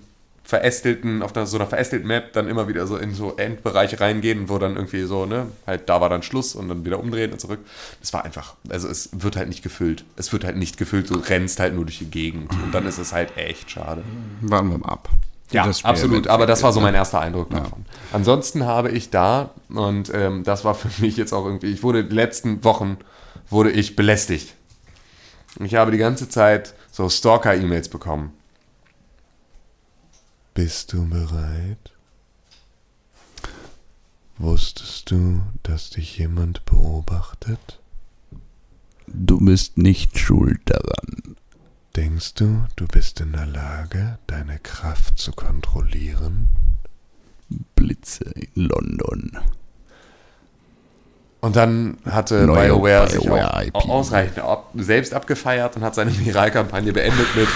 verästelten, auf so einer verästelten Map dann immer wieder so in so Endbereiche reingehen, wo dann irgendwie so, ne, halt da war dann Schluss und dann wieder umdrehen und zurück. Das war einfach, also es wird halt nicht gefüllt. Es wird halt nicht gefüllt, du rennst halt nur durch die Gegend und dann ist es halt echt schade. Warten wir mal ab. Ja, absolut. Aber das war so mein Endeffekt erster Eindruck davon. Ansonsten habe ich da, und ähm, das war für mich jetzt auch irgendwie, ich wurde die letzten Wochen, wurde ich belästigt. Ich habe die ganze Zeit so Stalker-E-Mails bekommen. Bist du bereit? Wusstest du, dass dich jemand beobachtet? Du bist nicht schuld daran. Denkst du, du bist in der Lage, deine Kraft zu kontrollieren? Blitze in London. Und dann hatte Neue BioWare sich BioWare auch IP. ausreichend ab, selbst abgefeiert und hat seine Viralkampagne beendet mit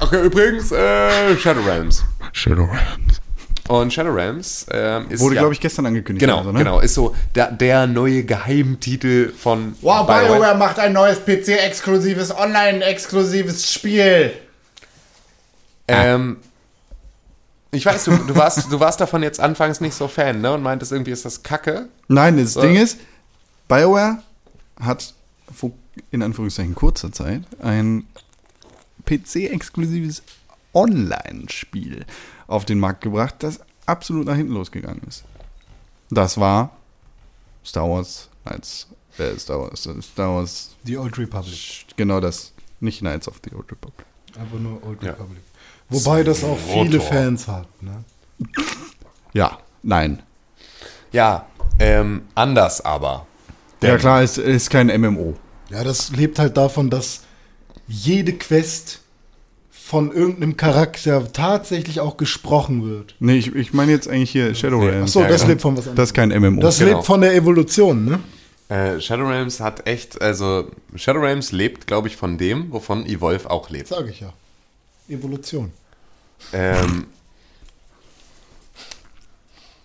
Okay, übrigens, äh, Shadow Realms. Shadowlands. Und Shadow Realms ähm, ist Wurde, ja, glaube ich, gestern angekündigt. genau, also, ne? genau, ist so der, der neue Geheimtitel von Wow, BioWare macht ein neues PC-exklusives, online-exklusives Spiel. Ähm, ich weiß, du, du, warst, du warst davon jetzt anfangs nicht so Fan, ne? Und meintest irgendwie, ist das Kacke. Nein, das So. Ding ist, BioWare hat in Anführungszeichen kurzer Zeit ein PC-exklusives Online-Spiel auf den Markt gebracht, das absolut nach hinten losgegangen ist. Das war Star Wars Knights, äh, Star Wars, äh, Star Wars, Die Old Republic. genau das, nicht Knights of the Old Republic. Einfach nur Old Ja. Republic. Wobei das auch viele Rotor. Fans hat. Ne? Ja, nein. Ja, ähm, anders aber. Ja klar, es ist kein MMO. Ja, das lebt halt davon, dass jede Quest von irgendeinem Charakter tatsächlich auch gesprochen wird. Nee, ich, ich meine jetzt eigentlich hier Shadowlands. Achso, das lebt von was anderem. Das ist kein MMO. Das Genau. lebt von der Evolution, ne? Äh, Shadow Realms hat echt, also Shadow Realms lebt, glaube ich, von dem, wovon Evolve auch lebt. Sage ich ja. Evolution. Ähm,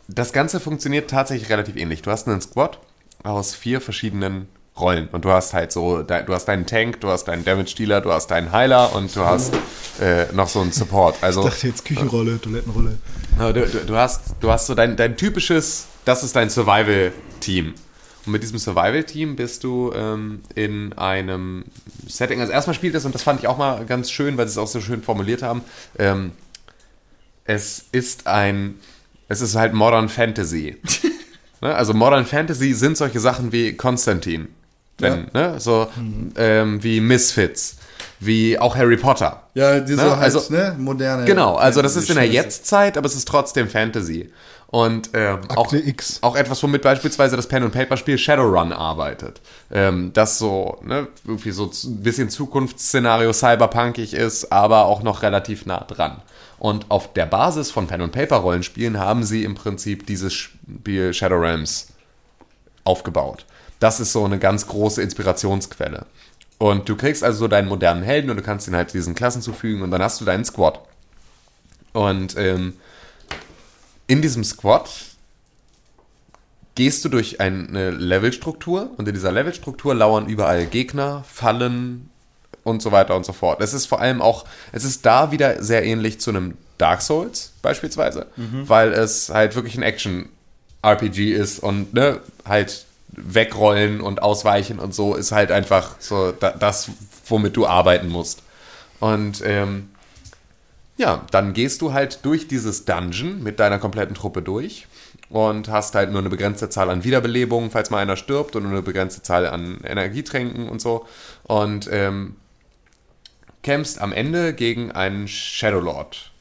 das Ganze funktioniert tatsächlich relativ ähnlich. Du hast einen Squad aus vier verschiedenen Rollen und du hast halt so, du hast deinen Tank, du hast deinen Damage Dealer, du hast deinen Heiler und du hast äh, noch so einen Support. Also Ich dachte jetzt Küchenrolle, Toilettenrolle. Ja, Du, du, du, hast, du hast so dein, dein typisches, das ist dein Survival-Team. Und mit diesem Survival-Team bist du ähm, in einem Setting. Also erstmal spielt es, und das fand ich auch mal ganz schön, weil sie es auch so schön formuliert haben. Ähm, es ist ein, es ist halt Modern Fantasy. [laughs] ne? Also Modern Fantasy sind solche Sachen wie Konstantin. Wenn, ne? So ähm, wie Misfits, wie auch Harry Potter. ja, diese Ne, halt, also- ne, moderne. Genau, also das ist in der. Jetztzeit, aber es ist trotzdem Fantasy. Und ähm, auch, X. auch etwas, womit beispielsweise das Pen-and-Paper-Spiel Shadowrun arbeitet. Ähm, das so, ne, irgendwie so ein bisschen Zukunftsszenario cyberpunkig ist, aber auch noch relativ nah dran. Und auf der Basis von Pen-and-Paper-Rollenspielen haben sie im Prinzip dieses Spiel Shadow Realms aufgebaut. Das ist so eine ganz große Inspirationsquelle. Und du kriegst also so deinen modernen Helden und du kannst ihn halt diesen Klassen zufügen und dann hast du deinen Squad. Und ähm, in diesem Squad gehst du durch eine Levelstruktur und in dieser Levelstruktur lauern überall Gegner, Fallen und so weiter und so fort. Es ist vor allem auch, es ist da wieder sehr ähnlich zu einem Dark Souls beispielsweise, weil es halt wirklich ein Action-RPG ist und ne, halt wegrollen und ausweichen und so ist halt einfach so da, das, womit du arbeiten musst. Und ähm, ja, dann gehst du halt durch dieses Dungeon mit deiner kompletten Truppe durch und hast halt nur eine begrenzte Zahl an Wiederbelebungen, falls mal einer stirbt und nur eine begrenzte Zahl an Energietränken und so. Und ähm, kämpfst am Ende gegen einen Shadowlord,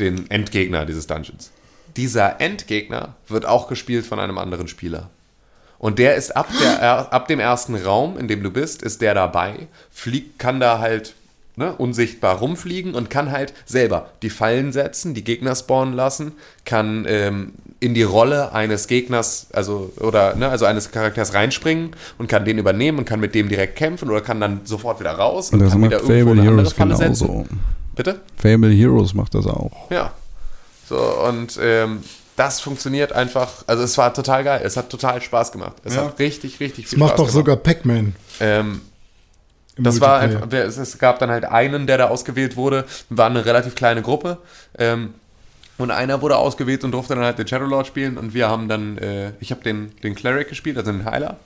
den Endgegner dieses Dungeons. Dieser Endgegner wird auch gespielt von einem anderen Spieler. Und der ist ab, der, er- ab dem ersten Raum, in dem du bist, ist der dabei, fliegt, kann da halt ne, unsichtbar rumfliegen und kann halt selber die Fallen setzen, die Gegner spawnen lassen, kann ähm, in die Rolle eines Gegners, also oder ne, also eines Charakters reinspringen und kann den übernehmen und kann mit dem direkt kämpfen oder kann dann sofort wieder raus und Das kann wieder irgendwo Fable eine andere Heroes Falle setzen. Bitte? Fable Heroes macht das auch. Ja. So, und ähm, das funktioniert einfach, also es war total geil, es hat total Spaß gemacht. Es Ja. hat richtig, richtig viel macht Spaß doch gemacht. sogar Pac-Man. Ähm, das war einfach, es, es gab dann halt einen, der da ausgewählt wurde, war eine relativ kleine Gruppe. Ähm, und einer wurde ausgewählt und durfte dann halt den Shadowlord spielen und wir haben dann, äh, ich habe den, den Cleric gespielt, also den Heiler.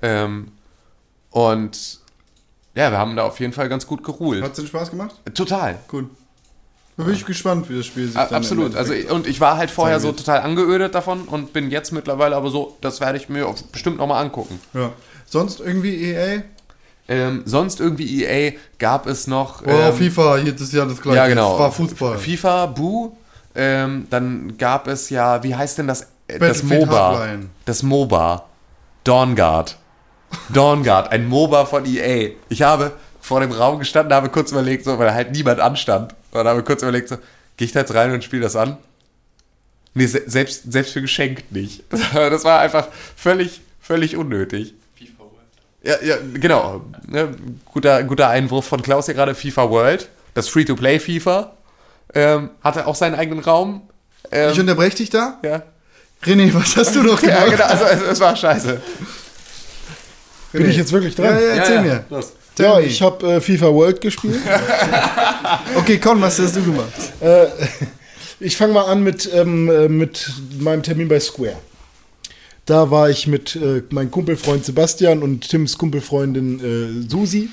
Ähm, und ja, wir haben da auf jeden Fall ganz gut geruhlt. Hat es denn Spaß gemacht? Total. Gut. Da bin ich gespannt, wie das Spiel sich A- dann Absolut. Also und ich war halt vorher so total angeödet davon und bin jetzt mittlerweile aber so, das werde ich mir bestimmt nochmal angucken. ja. Sonst irgendwie EA? Ähm, sonst irgendwie EA gab es noch. Oh, ähm, FIFA, hier das Jahr das gleiche. Ja, genau. Das war Fußball. FIFA, Boo. Ähm, dann gab es ja, wie heißt denn das? äh, Das MOBA. Hardline. Das MOBA. Dawn Guard. Dawn Guard, ein MOBA von EA. Ich habe vor dem Raum gestanden, habe kurz überlegt, so, weil halt niemand anstand. Und habe kurz überlegt, so, gehe ich da jetzt rein und spiele das an? Nee, se selbst, selbst für geschenkt nicht. [laughs] Das war einfach völlig, völlig unnötig. Ja, ja, genau. Ne, guter, guter Einwurf von Klaus hier gerade. FIFA World, das Free-to-Play FIFA, ähm, hatte auch seinen eigenen Raum. Ähm, Ich unterbreche dich da. ja. René, was hast du [laughs] noch ja, gemacht? genau. Also, es, es war scheiße. Bin ich jetzt wirklich Ja, dran? ja, erzähl ja, mir. Los. Ja, ich habe äh, FIFA World gespielt. [laughs] Okay, komm, was hast du gemacht? Äh, ich fange mal an mit, ähm, äh, mit meinem Termin bei Square. Da war ich mit äh, meinem Kumpelfreund Sebastian und Tims Kumpelfreundin äh, Susi.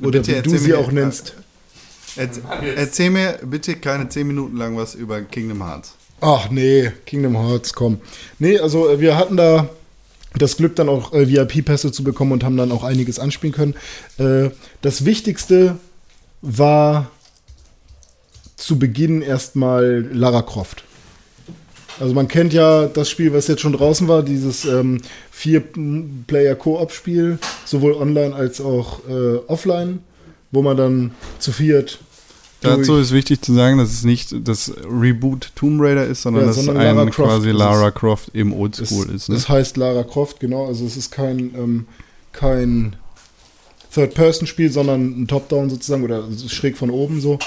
Oder Bitte wie du erzähl sie auch nennst. Erz erzähl mir bitte keine 10 Minuten lang was über Kingdom Hearts. Ach nee, Kingdom Hearts, komm. Nee, also äh, wir hatten da das Glück, dann auch äh, VIP-Pässe zu bekommen und haben dann auch einiges anspielen können. Äh, das Wichtigste war zu Beginn erstmal Lara Croft. Also man kennt ja das Spiel, was jetzt schon draußen war, dieses ähm, Vier-Player-Koop-Spiel, sowohl online als auch äh, offline, wo man dann zu viert Dazu ist wichtig zu sagen, dass es nicht das Reboot Tomb Raider ist, sondern Ja, dass es ein Lara quasi ist. Lara Croft im Oldschool ist. Ne? es heißt Lara Croft, genau. Also es ist kein, ähm, kein Third-Person-Spiel, sondern ein Top-Down sozusagen oder ist schräg von oben so.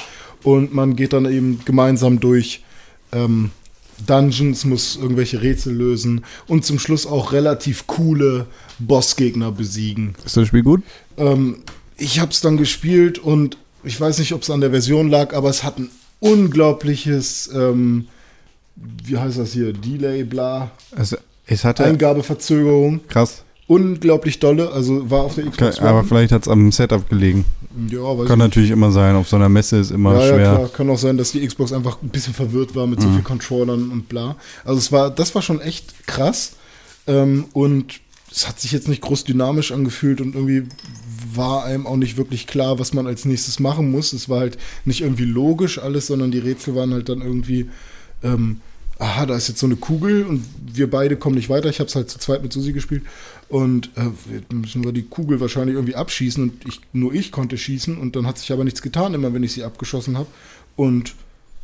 Und man geht dann eben gemeinsam durch ähm, Dungeons, muss irgendwelche Rätsel lösen und zum Schluss auch relativ coole Bossgegner besiegen. Ist das Spiel gut? Ähm, ich habe es dann gespielt und ich weiß nicht, ob es an der Version lag, aber es hat ein unglaubliches, ähm, wie heißt das hier, Delay, bla, Es, es hatte Eingabeverzögerung. krass, Unglaublich dolle, also war auf der Xbox aber One. vielleicht hat es am Setup gelegen. Ja, weiß Kann ich natürlich immer sein. Auf so einer Messe ist immer ja, ja, schwer. klar. Kann auch sein, dass die Xbox einfach ein bisschen verwirrt war mit so vielen Controllern und bla. Also es war, das war schon echt krass. Ähm, und es hat sich jetzt nicht groß dynamisch angefühlt und irgendwie war einem auch nicht wirklich klar, was man als nächstes machen muss. Es war halt nicht irgendwie logisch alles, sondern die Rätsel waren halt dann irgendwie, ähm, aha, da ist jetzt so eine Kugel und wir beide kommen nicht weiter. Ich habe es halt zu zweit mit Susi gespielt und äh, jetzt müssen wir die Kugel wahrscheinlich irgendwie abschießen und ich, nur ich konnte schießen und dann hat sich aber nichts getan, immer wenn ich sie abgeschossen habe. Und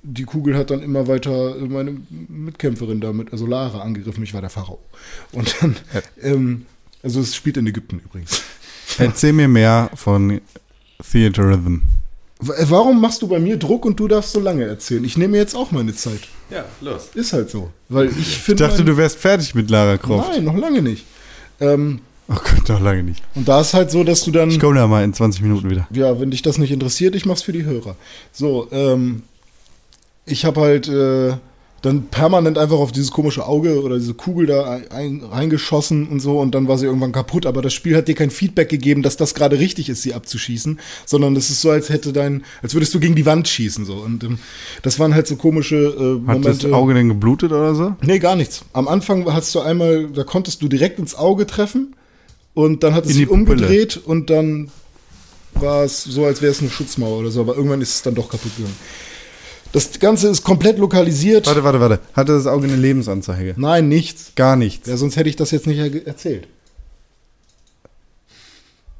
die Kugel hat dann immer weiter meine Mitkämpferin damit, also Lara, angegriffen. Ich war der Pharao. Und dann, ähm, also es spielt in Ägypten übrigens. Erzähl mir mehr von Theaterism. W- äh, Warum machst du bei mir Druck und du darfst so lange erzählen? Ich nehme mir jetzt auch meine Zeit. Ja, los. Ist halt so. Weil ich Ich finde. dachte, mein- du wärst fertig mit Lara Croft. Nein, noch lange nicht. Ähm, Oh Gott, noch lange nicht. und da ist halt so, dass du dann. Ich komme da mal in 20 Minuten wieder. Ja, wenn dich das nicht interessiert, ich mach's für die Hörer. So, ähm, ich habe halt äh, dann permanent einfach auf dieses komische Auge oder diese Kugel da ein, ein, reingeschossen und so und dann war sie irgendwann kaputt. Aber das Spiel hat dir kein Feedback gegeben, dass das gerade richtig ist, sie abzuschießen, sondern es ist so, als hätte dein, als würdest du gegen die Wand schießen so. Und ähm, das waren halt so komische äh, Hat das Momente. Auge denn geblutet oder so? Nee, gar nichts. Am Anfang hast du einmal, da konntest du direkt ins Auge treffen und dann hat es sich umgedreht und dann war es so, als wäre es eine Schutzmauer oder so, aber irgendwann ist es dann doch kaputt gegangen. Das Ganze ist komplett lokalisiert. Warte, warte, warte. Hatte das Auge eine Lebensanzeige? Nein, nichts. Gar nichts. Ja, sonst hätte ich das jetzt nicht er erzählt.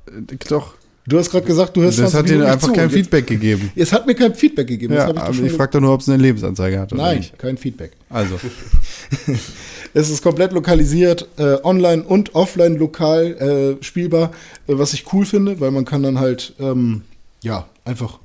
Äh, Doch. Du hast gerade gesagt, du hörst Das 20 hat dir einfach zu. kein Feedback gegeben. Es hat mir kein Feedback gegeben. Ja, ich ich fragte nur, ob es eine Lebensanzeige hat. Oder Nein, kein Feedback. Also, [laughs] Es ist komplett lokalisiert, äh, online und offline lokal äh, spielbar, äh, was ich cool finde, weil man kann dann halt ähm, ja einfach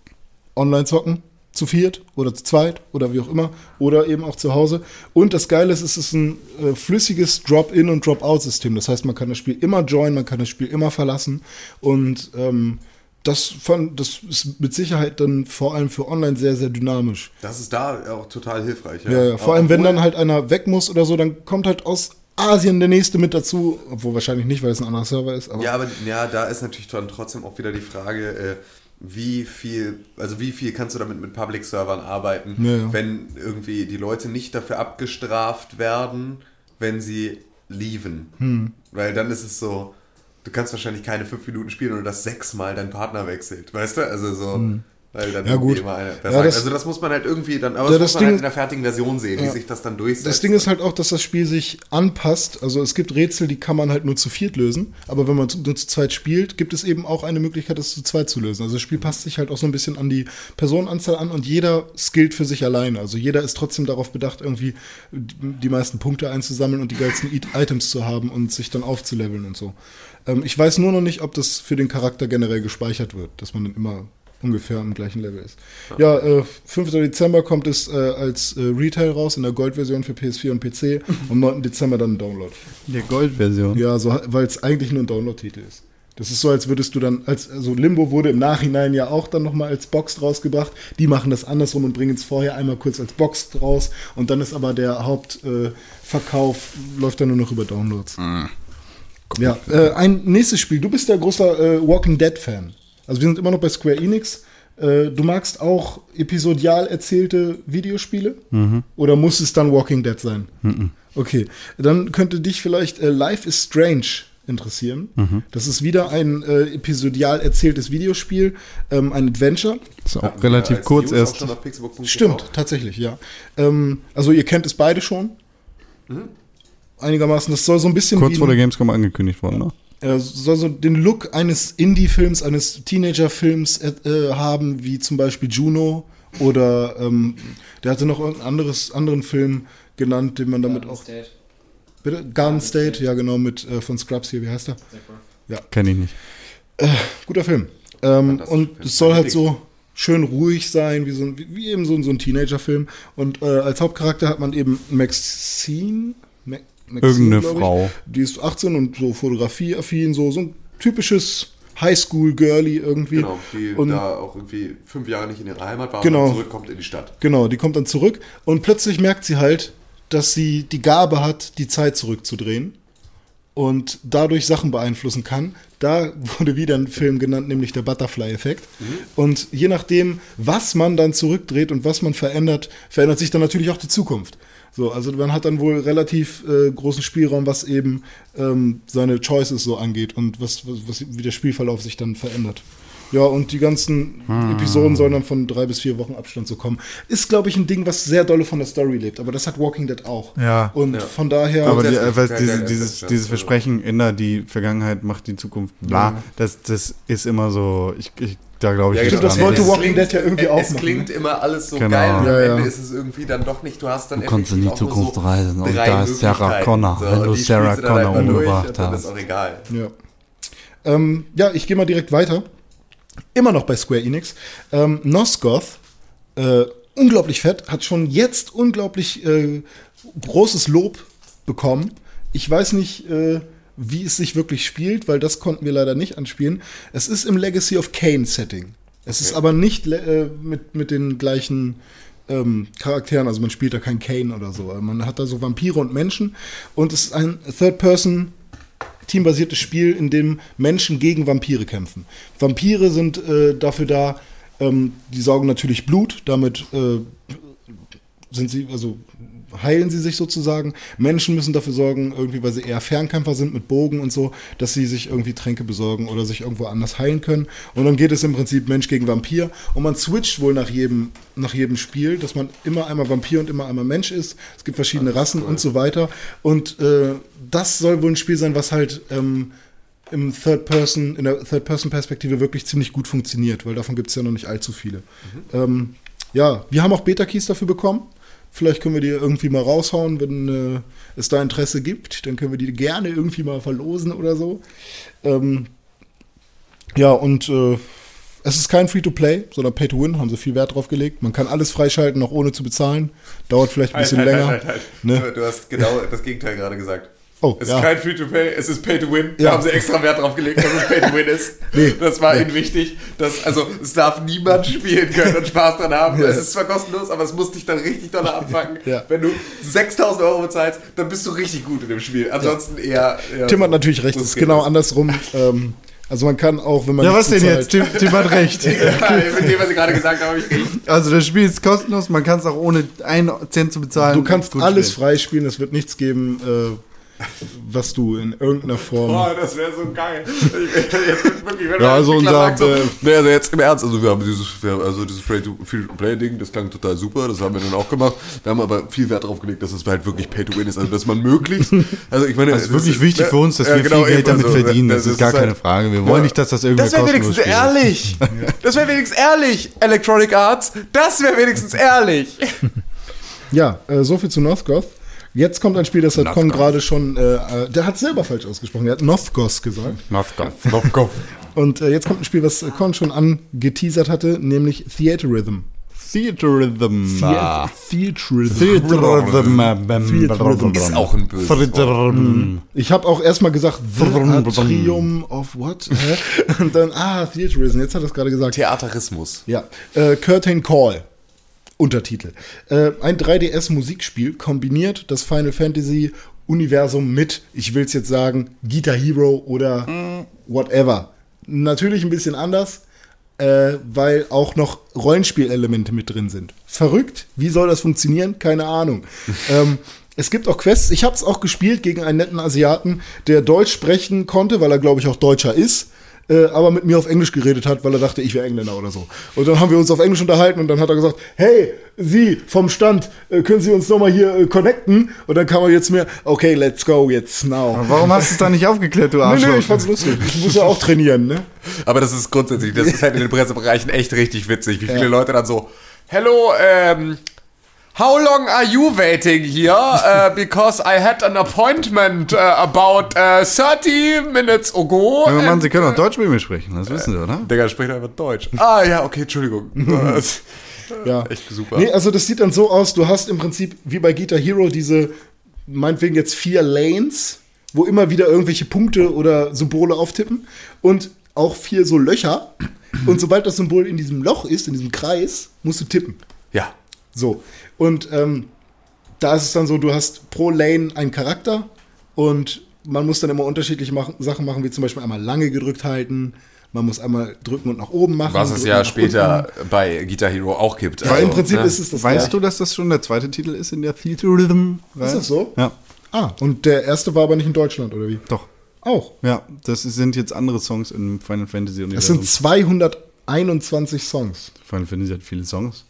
online zocken, zu viert oder zu zweit oder wie auch immer oder eben auch zu Hause. Und das Geile ist, es ist ein äh, flüssiges Drop-in und Drop-out-System. Das heißt, man kann das Spiel immer joinen, man kann das Spiel immer verlassen und ähm, das, fand, das ist mit Sicherheit dann vor allem für online sehr, sehr dynamisch. Das ist da auch total hilfreich. Ja, ja. Vor allem, wenn dann halt einer weg muss oder so, dann kommt halt aus Asien der nächste mit dazu. Obwohl wahrscheinlich nicht, weil es ein anderer Server ist. Aber Ja, aber ja, da ist natürlich dann trotzdem auch wieder die Frage, äh, wie viel, also wie viel kannst du damit mit Public-Servern arbeiten, Ja, ja. wenn irgendwie die Leute nicht dafür abgestraft werden, wenn sie leaven. Hm. Weil dann ist es so, du kannst wahrscheinlich keine fünf Minuten spielen oder das sechsmal dein Partner wechselt, weißt du? Also so, weil dann. Ja, gut. immer einer Ja, das- also das muss man halt irgendwie dann, aber Ja, das, das muss man halt Ding- in der fertigen Version sehen, wie Ja. sich das dann durchsetzt. das Ding ist halt auch, dass das Spiel sich anpasst. Also es gibt Rätsel, die kann man halt nur zu viert lösen. Aber wenn man nur zu zweit spielt, gibt es eben auch eine Möglichkeit, das zu zweit zu lösen. Also das Spiel passt sich halt auch so ein bisschen an die Personenanzahl an und jeder skillt für sich alleine. Also jeder ist trotzdem darauf bedacht, irgendwie die meisten Punkte einzusammeln und die geilsten It- Items zu haben und sich dann aufzuleveln und so. Ähm, ich weiß nur noch nicht, ob das für den Charakter generell gespeichert wird, dass man dann immer ungefähr am gleichen Level ist. Ja, äh, 5. Dezember kommt es äh, als äh, Retail raus in der Gold-Version für PS4 und PC. Am 9. Dezember dann ein Download. der Goldversion. Ja, so, weil es eigentlich nur ein Download-Titel ist. Das ist so, als würdest du dann, als also Limbo wurde im Nachhinein ja auch dann nochmal als Box rausgebracht. Die machen das andersrum und bringen es vorher einmal kurz als Box raus und dann ist aber der Hauptverkauf, äh, Verkauf läuft dann nur noch über Downloads. Ja, äh, ein nächstes Spiel. Du bist ja großer äh, Walking Dead-Fan. Also wir sind immer noch bei Square Enix. Äh, du magst auch episodial erzählte Videospiele? Mhm. Oder muss es dann Walking Dead sein? Okay, dann könnte dich vielleicht äh, Life is Strange interessieren. Mhm. Das ist wieder ein äh, episodial erzähltes Videospiel, ähm, ein Adventure. Ist auch wir relativ als kurz erst. Stimmt, tatsächlich, ja. Ähm, also ihr kennt es beide schon. Einigermaßen, das soll so ein bisschen Kurz wie vor der Gamescom angekündigt worden, ne? Äh, soll so den Look eines Indie-Films, eines Teenager-Films äh, äh, haben, wie zum Beispiel Juno oder ähm, der hatte noch irgendeinen anderes, anderen Film genannt, den man damit auch. State. Bitte? Garden State, ja genau, mit äh, von Scrubs hier, wie heißt er? Kenn ich nicht. Guter Film. Ähm, und es soll halt so schön ruhig sein, wie, so ein, wie, wie eben so, ein- so ein Teenager-Film. Und äh, als Hauptcharakter hat man eben Maxine. Ma Maxine Irgendeine ich. Frau. Die ist 18 und so fotografieaffin, so, so ein typisches Highschool-Girly irgendwie. Genau, die Und- da auch irgendwie fünf Jahre nicht in ihrer Heimat war Genau. und dann zurückkommt in die Stadt. Genau, die kommt dann zurück und plötzlich merkt sie halt, dass sie die Gabe hat, die Zeit zurückzudrehen und dadurch Sachen beeinflussen kann. Da wurde wieder ein Film genannt, nämlich der Butterfly-Effekt. Und je nachdem, was man dann zurückdreht und was man verändert, verändert sich dann natürlich auch die Zukunft. So, also man hat dann wohl relativ äh, großen Spielraum, was eben ähm, seine Choices so angeht und was, was, was, wie der Spielverlauf sich dann verändert. Ja, und die ganzen Episoden sollen dann von drei bis vier Wochen Abstand so kommen. Ist, glaube ich, ein Ding, was sehr dolle von der Story lebt. Aber das hat Walking Dead auch. Ja. Und Ja. von daher. Aber die, äh, was, kein- diese, dieses, dieses kein- Versprechen, ändert die Vergangenheit, macht die Zukunft, bla, Ja. das, das ist immer so, ich, ich da glaube ich Ja, Stimmt, das dran. wollte Es Walking klingt- Dead ja irgendwie auch Es machen, klingt immer alles so Genau. geil und Ja, am ja. Ende ist es irgendwie dann doch nicht. Du hast dann Du kommst in die Zukunft reisen und da ist Sarah. Connor, wenn und du Sarah Connor umgebracht und dann hast. ist auch egal. Ja. Ähm, ja, ich gehe mal direkt weiter. Immer noch bei Square Enix. Ähm, Nosgoth, äh, unglaublich fett, hat schon jetzt unglaublich äh, großes Lob bekommen. Ich weiß nicht, äh, wie es sich wirklich spielt, weil das konnten wir leider nicht anspielen. Es ist im Legacy of Kane Setting. Es ist aber nicht äh, mit, mit den gleichen ähm, Charakteren, also man spielt da kein Kane oder so. Man hat da so Vampire und Menschen und es ist ein Third-Person teambasiertes Spiel, in dem Menschen gegen Vampire kämpfen. Vampire sind äh, dafür da, ähm, die saugen natürlich Blut, damit äh, sind sie, also heilen sie sich sozusagen. Menschen müssen dafür sorgen, irgendwie, weil sie eher Fernkämpfer sind mit Bogen und so, dass sie sich irgendwie Tränke besorgen oder sich irgendwo anders heilen können. Und dann geht es im Prinzip Mensch gegen Vampir. Und man switcht wohl nach jedem, nach jedem Spiel, dass man immer einmal Vampir und immer einmal Mensch ist. Es gibt verschiedene Rassen und so weiter. Und äh, das soll wohl ein Spiel sein, was halt ähm, im Third Person, in der Third-Person-Perspektive wirklich ziemlich gut funktioniert, weil davon gibt es ja noch nicht allzu viele. Ähm, ja, wir haben auch Beta-Keys dafür bekommen. Vielleicht können wir die irgendwie mal raushauen, wenn äh, es da Interesse gibt. Dann können wir die gerne irgendwie mal verlosen oder so. Ähm, ja, und äh, es ist kein Free-to-Play, sondern Pay-to-Win, haben sie viel Wert drauf gelegt. Man kann alles freischalten, auch ohne zu bezahlen. Dauert vielleicht ein bisschen Halt, halt, länger. halt, halt, halt. Ne? Du hast genau das Gegenteil gerade gesagt. Oh, Es ja. ist kein Free-to-Pay, es ist Pay-to-Win. Da Ja. haben sie extra Wert drauf gelegt, dass es Pay-to-Win ist. Nee. Das war Nee. ihnen wichtig. Dass, also, es darf niemand spielen können und Spaß dran haben. Ja. Es ist zwar kostenlos, aber es muss dich dann richtig doll abfangen. Ja. Wenn du 6000 Euro bezahlst, dann bist du richtig gut in dem Spiel. Ansonsten eher, eher. Tim hat natürlich recht, es ist genau andersrum. Ähm, also man kann auch, wenn man Ja, was denn jetzt? Tim, Tim hat recht. [laughs] Ja, mit dem, was ich gerade gesagt habe, habe ich recht. Also das Spiel ist kostenlos, man kann es auch ohne einen Cent zu bezahlen. Du kannst alles spielen. freispielen, es wird nichts geben, äh, was du in irgendeiner Form. Boah, das wäre so geil. Ich, jetzt wirklich, wenn Ja, also unser, sagt äh, nee, also jetzt im Ernst, also wir haben dieses, wir haben also dieses Free-to-Play-Ding, das klang total super, das haben wir dann auch gemacht. Wir haben aber viel Wert darauf gelegt, dass es halt wirklich Pay-to-Win ist, also dass man möglichst, also ich meine, Das ist wirklich wichtig für uns, dass Ja, wir genau, viel Geld damit also, verdienen. Das, das ist gar halt- keine Frage. Wir wollen Ja. nicht, dass das irgendwie Das wäre wenigstens spielt. ehrlich. Das wäre wenigstens ehrlich, Electronic Arts. Das wäre wenigstens ehrlich. Ja, äh, so viel zu Northgoth. Jetzt kommt ein Spiel, das hat Con gerade schon, äh, äh, der hat selber falsch ausgesprochen, der hat Northgoth gesagt. [laughs] Und äh, jetzt kommt ein Spiel, was äh, Con schon angeteasert hatte, nämlich Theaterism. Theaterism. Ah. Theaterism. Theaterism. Ist auch ein böses. Ich habe auch erstmal gesagt, The Atrium of what? Und dann, ah, Theaterism, jetzt hat er es gerade gesagt. Theaterismus. Ja, äh, Curtain Call. Untertitel. Äh, ein 3DS-Musikspiel kombiniert das Final Fantasy Universum mit, ich will es jetzt sagen, Guitar Hero oder whatever. Natürlich ein bisschen anders, äh, weil auch noch Rollenspielelemente mit drin sind. Verrückt. Wie soll das funktionieren? Keine Ahnung. [laughs] ähm, es gibt auch Quests. Ich habe es auch gespielt gegen einen netten Asiaten, der Deutsch sprechen konnte, weil er, glaube ich, auch Deutscher ist. Äh, aber mit mir auf Englisch geredet hat, weil er dachte, ich wäre Engländer oder so. Und dann haben wir uns auf Englisch unterhalten und dann hat er gesagt, hey, Sie vom Stand, äh, können Sie uns nochmal hier äh, connecten? Und dann kam er jetzt mir, okay, let's go, jetzt now. Warum hast du es da nicht aufgeklärt, du [laughs] Nee, Arschloch? nee, ich fand's lustig. Ich muss ja auch trainieren, ne? Aber das ist grundsätzlich, das ist halt in den Pressebereichen echt richtig witzig, wie viele Leute dann so, Hello, ähm, how long are you waiting here? [laughs] Uh, because I had an appointment uh, about uh, 30 minutes ago. Ja, Mann, Sie können auch Deutsch mit mir sprechen, das wissen Sie, oder? Digga, spricht einfach Deutsch. Ah, ja, okay, Entschuldigung. [laughs] Ja. Echt super. Nee, also das sieht dann so aus, du hast im Prinzip wie bei Guitar Hero diese, meinetwegen jetzt vier Lanes, wo immer wieder irgendwelche Punkte oder Symbole auftippen und auch vier so Löcher. Und sobald das Symbol in diesem Loch ist, in diesem Kreis, musst du tippen. Ja. So. Und ähm, da ist es dann so, du hast pro Lane einen Charakter und man muss dann immer unterschiedliche machen, Sachen machen, wie zum Beispiel einmal lange gedrückt halten, man muss einmal drücken und nach oben machen. Was es ja später bei Guitar Hero auch gibt. unten. Weil im Also, Prinzip ne? ist es das Weißt Gleiche. du, dass das schon der zweite Titel ist in der Theater Rhythm? Ist das so? Ja, Ah, und der erste war aber nicht in Deutschland, oder wie? doch. Auch. Ja, das sind jetzt andere Songs im Final Fantasy Es Universum. sind 221 Songs. Final Fantasy hat viele Songs.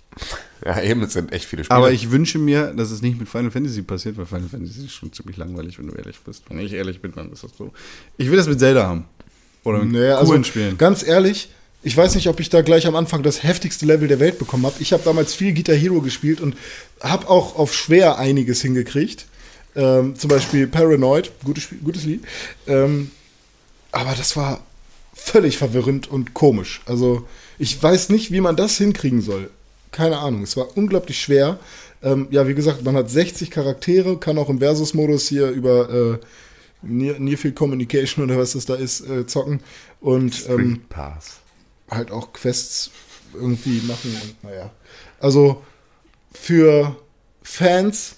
Ja, eben, es sind echt viele Spiele. Aber ich wünsche mir, dass es nicht mit Final Fantasy passiert, weil Final Fantasy ist schon ziemlich langweilig, wenn du ehrlich bist. Wenn ich ehrlich bin, dann ist das so. Ich will das mit Zelda haben. Oder mit Naja, coolen also Spielen. ganz ehrlich, ich weiß nicht, ob ich da gleich am Anfang das heftigste Level der Welt bekommen habe. Ich habe damals viel Guitar Hero gespielt und habe auch auf schwer einiges hingekriegt. Ähm, zum Beispiel Paranoid, gutes, Spiel, gutes Lied. Ähm, aber das war völlig verwirrend und komisch. Also ich weiß nicht, wie man das hinkriegen soll. Keine Ahnung. Es war unglaublich schwer. Ähm, ja, wie gesagt, man hat 60 Charaktere, kann auch im Versus-Modus hier über äh, Near, Near Field Communication oder was das da ist, äh, zocken. Und ähm, Pass. halt auch Quests irgendwie machen und naja. Also für Fans,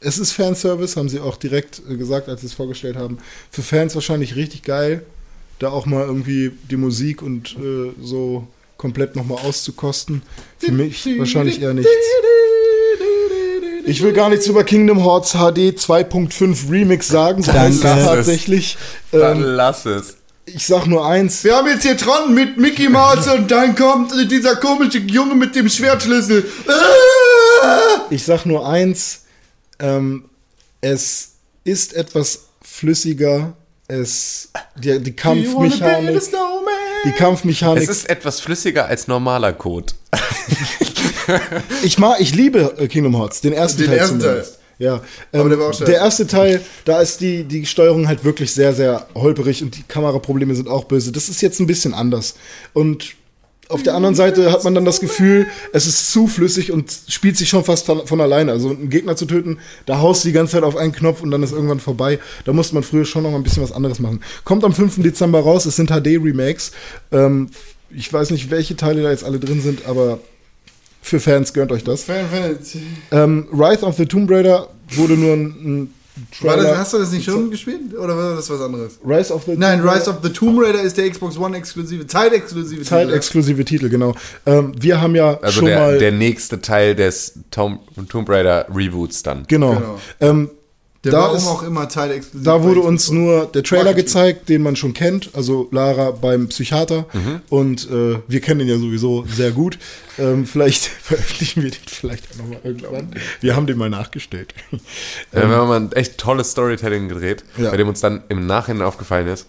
es ist Fanservice, haben sie auch direkt äh, gesagt, als sie es vorgestellt haben. Für Fans wahrscheinlich richtig geil, da auch mal irgendwie die Musik und äh, so komplett nochmal auszukosten. Für mich wahrscheinlich eher nichts. Ich will gar nichts über Kingdom Hearts HD 2.5 Remix sagen, so heißt tatsächlich. Dann Ähm, lass es. ich sag nur eins. Wir haben jetzt hier Tron mit Mickey Mouse und dann kommt dieser komische Junge mit dem Schwertschlüssel. Ich sag nur eins, ähm, es ist etwas flüssiger, es, die, die Kampfmechanik, die Kampfmechanik, Es ist etwas flüssiger als normaler Code. [laughs] ich mag, ich liebe äh, Kingdom Hearts, den ersten Den Teil ersten zumindest. Ja, ähm, Aber der war auch der erste Teil, da ist die, die Steuerung halt wirklich sehr, sehr holperig und die Kameraprobleme sind auch böse. Das ist jetzt ein bisschen anders. Und auf der anderen Seite hat man dann das Gefühl, es ist zu flüssig und spielt sich schon fast von alleine. Also einen Gegner zu töten, da haust du die ganze Zeit auf einen Knopf und dann ist irgendwann vorbei. Da musste man früher schon noch mal ein bisschen was anderes machen. Kommt am 5. Dezember raus, es sind HD-Remakes. Ähm, ich weiß nicht, welche Teile da jetzt alle drin sind, aber für Fans gönnt euch das. Ähm, Rise of the Tomb Raider wurde nur ein, ein Trailer. das, hast du das nicht schon gespielt? Oder war das was anderes? Rise of the Nein, Tomb Rise of the Tomb Raider ist der Xbox One exklusive, zeitexklusive Titel. Zeitexklusive Titel, genau. Ähm, wir haben ja Also schon der, mal. der nächste Teil des Tom, Tomb Raider Reboots dann. genau. Genau. Ähm, Der da warum ist- auch immer zeitexklusiv. Da wurde uns Xbox. nur der Trailer Marketing. gezeigt, den man schon kennt, also Lara beim Psychiater. Mhm. Und äh, wir kennen ihn ja sowieso sehr gut. Ähm, vielleicht [laughs] veröffentlichen wir den vielleicht auch nochmal irgendwann. Wir haben den mal nachgestellt. Ja, [laughs] wir haben mal ein echt tolles Storytelling gedreht, Ja. bei dem uns dann im Nachhinein aufgefallen ist,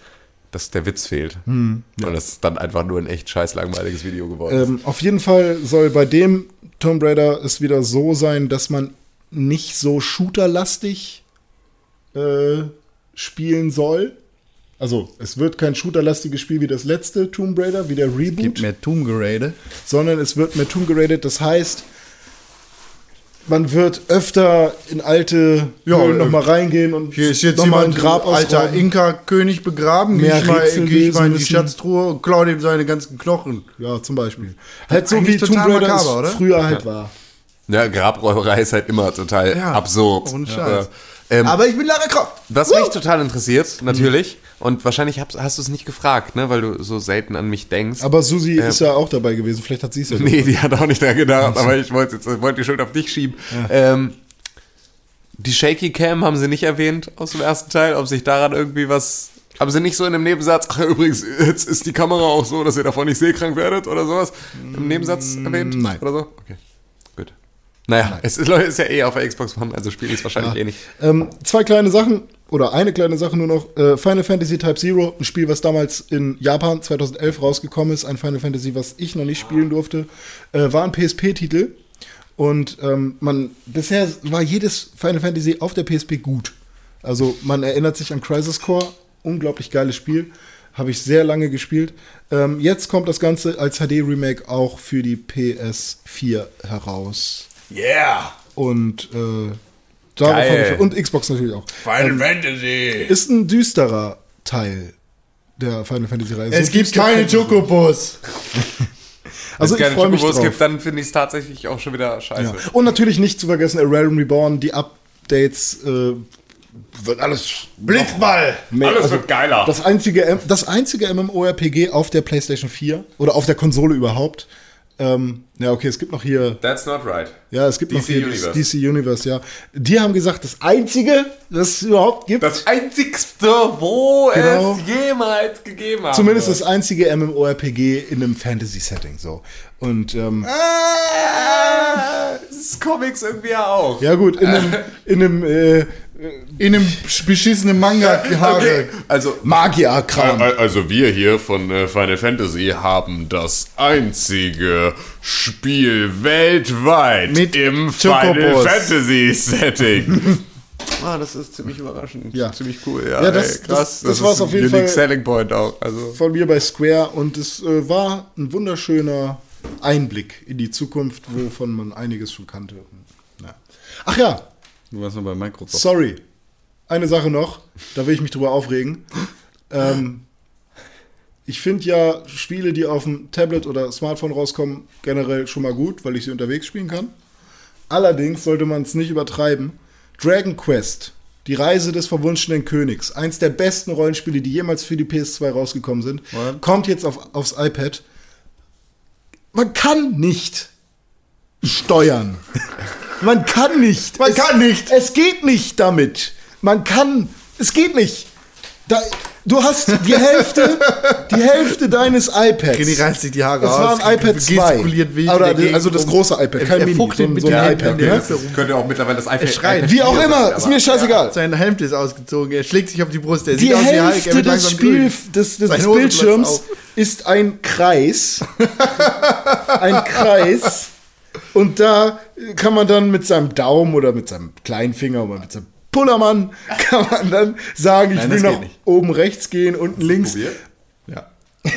dass der Witz fehlt. Und das ist dann einfach nur ein echt scheiß langweiliges Video geworden. ist. ähm, auf jeden Fall soll bei dem Tomb Raider es wieder so sein, dass man nicht so shooterlastig äh, spielen soll. Also, es wird kein shooterlastiges Spiel wie das letzte Tomb Raider, wie der Reboot. Gibt mehr Tomb Raider. sondern es wird mehr Tomb geradet. Das heißt, man wird öfter in alte Ja, Höhlen äh, noch mal reingehen und Hier ist jetzt noch mal ein Grab alter. Inka-König begraben. Geh Mehr ich, mal, geh ich mal in die. Schatztruhe und klau ihm seine ganzen Knochen. Ja, zum Beispiel. Halt so Eigentlich wie Tomb Raider makaber, es früher halt war. ja, Grabräuberei ist halt immer total Ja, absurd. ohne Scheiß. Ähm, Aber ich bin Lara Croft. was mich total interessiert, natürlich, Und wahrscheinlich hast, hast du es nicht gefragt, ne, weil du so selten an mich denkst. Aber Susi ist ja auch dabei gewesen. Vielleicht hat sie es ja. [laughs] Nee, die hat auch nicht daran gedacht, aber ich wollte wollte die Schuld auf dich schieben. Ähm, die Shaky Cam haben sie nicht erwähnt aus dem ersten Teil, ob sich daran irgendwie was. Haben sie nicht so in einem Nebensatz, ach übrigens, jetzt ist die Kamera auch so, dass ihr davon nicht seekrank werdet oder sowas, im Nebensatz erwähnt? nein. Oder so? Okay. Naja, es ist, ist ja eh auf der Xbox One, also spiele ich es wahrscheinlich eh nicht. Ähm, zwei kleine Sachen oder eine kleine Sache nur noch. Äh, Final Fantasy Type Zero, ein Spiel, was damals in Japan 2011 rausgekommen ist. Ein Final Fantasy, was ich noch nicht spielen durfte. Äh, war ein PSP-Titel. Und ähm, man, bisher war jedes Final Fantasy auf der PSP gut. Also man erinnert sich an Crisis Core, unglaublich geiles Spiel. Habe ich sehr lange gespielt. Ähm, jetzt kommt das Ganze als HD-Remake auch für die PS4 heraus. Yeah! Und äh, Geil. und Xbox natürlich auch. Final Fantasy! Ist ein düsterer Teil der Final Fantasy Reihe. Es So gibt keine Chocobos. [laughs] Also Wenn ich es freue keine mich Chocobos drauf. gibt, dann finde ich es tatsächlich auch schon wieder scheiße. Ja. Und natürlich nicht zu vergessen, A Realm Reborn, die Updates äh, wird alles Blitzball. mehr. Alles also wird geiler. Das einzige, das einzige MMORPG auf der PlayStation 4 oder auf der Konsole überhaupt. Ähm, ja, okay, es gibt noch hier That's not right. Ja, es gibt DC noch hier Universe. DC Universe, ja. Die haben gesagt, das einzige, das es überhaupt gibt, Das einzigste, wo Genau. es jemals gegeben hat. zumindest das einzige MMORPG in einem Fantasy-Setting, so. Und ähm, Ah, das ist Comics irgendwie ja auch. ja gut, in einem, [laughs] in einem äh, In einem beschissenen Manga. Okay, also Magier-Kram. Also wir hier von äh, Final Fantasy haben das einzige Spiel weltweit Mit im Chocobos. Final Fantasy Setting. [laughs] Ah, das ist ziemlich überraschend. Ja. Ziemlich cool, ja. Ja, das- ey, krass. das- das war's ist auf ein jeden unique Fall. Selling Point auch. Also. von mir bei Square und es äh, war ein wunderschöner Einblick in die Zukunft, wovon man einiges schon kannte. Ja. Ach ja, Du warst noch bei Microsoft. sorry. Eine Sache noch, da will ich mich drüber aufregen. Ähm, ich finde ja Spiele, die auf dem Tablet oder Smartphone rauskommen, generell schon mal gut, weil ich sie unterwegs spielen kann. Allerdings sollte man es nicht übertreiben. Dragon Quest, die Reise des verwunschenen Königs, eins der besten Rollenspiele, die jemals für die PS2 rausgekommen sind, What? kommt jetzt auf, aufs iPad. Man kann nicht steuern. [laughs] Man kann nicht. Man es, kann nicht. Es geht nicht damit. Man kann. Es geht nicht. Da, du hast die Hälfte, die Hälfte deines iPads. René reißt sich die Haare war aus, ein iPad 2. gestikuliert wild Oder, also das große iPad, Er- kein er Mini, fuchtelt so mit so ein iPad, der ne? Könnte auch mittlerweile das iPad. schreit. iPad Wie auch 4 immer, ist mir scheißegal. Sein Hemd ist ausgezogen, er schlägt sich auf die Brust, er Die sieht aus wie er Hälfte des, Spiel, des, des, des Bildschirms ist ein Kreis. [laughs] ein Kreis. Und da kann man dann mit seinem Daumen oder mit seinem kleinen Finger oder mit seinem Pullermann [laughs] kann man dann sagen, ich Nein, will das nach nicht. oben rechts gehen, unten links. Probiert? Ja. [laughs]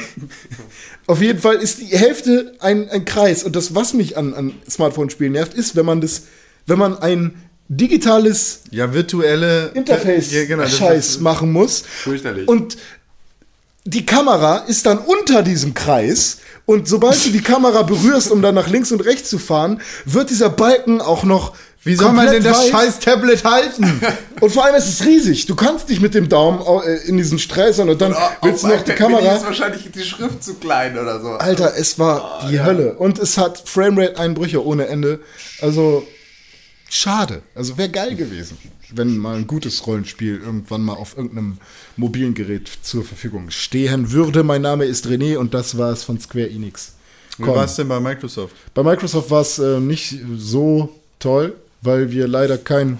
Auf jeden Fall ist die Hälfte ein, ein Kreis. Und das, was mich an, an Smartphone-Spielen nervt, ist, wenn man das, wenn man ein digitales Ja, virtuelle Interface Ja, genau, Scheiß machen muss. Fürchterlich. Und die Kamera ist dann unter diesem Kreis und sobald du die Kamera berührst, um dann nach links und rechts zu fahren, wird dieser Balken auch noch Wie soll man denn das weit. scheiß Tablet halten? Und vor allem ist es riesig. Du kannst nicht mit dem Daumen au- äh, in diesen streisern und dann willst du noch die Kamera. ist wahrscheinlich die Schrift zu klein oder so. Alter, es war die Hölle. Und es hat Framerate-Einbrüche ohne Ende. Also, schade. Also, wäre geil gewesen, wenn mal ein gutes Rollenspiel irgendwann mal auf irgendeinem mobilen Gerät zur Verfügung stehen würde. Mein Name ist René und das war es von Square Enix. Wie Komm. war es denn bei Microsoft? Bei Microsoft war es äh, nicht so toll, weil wir leider kein,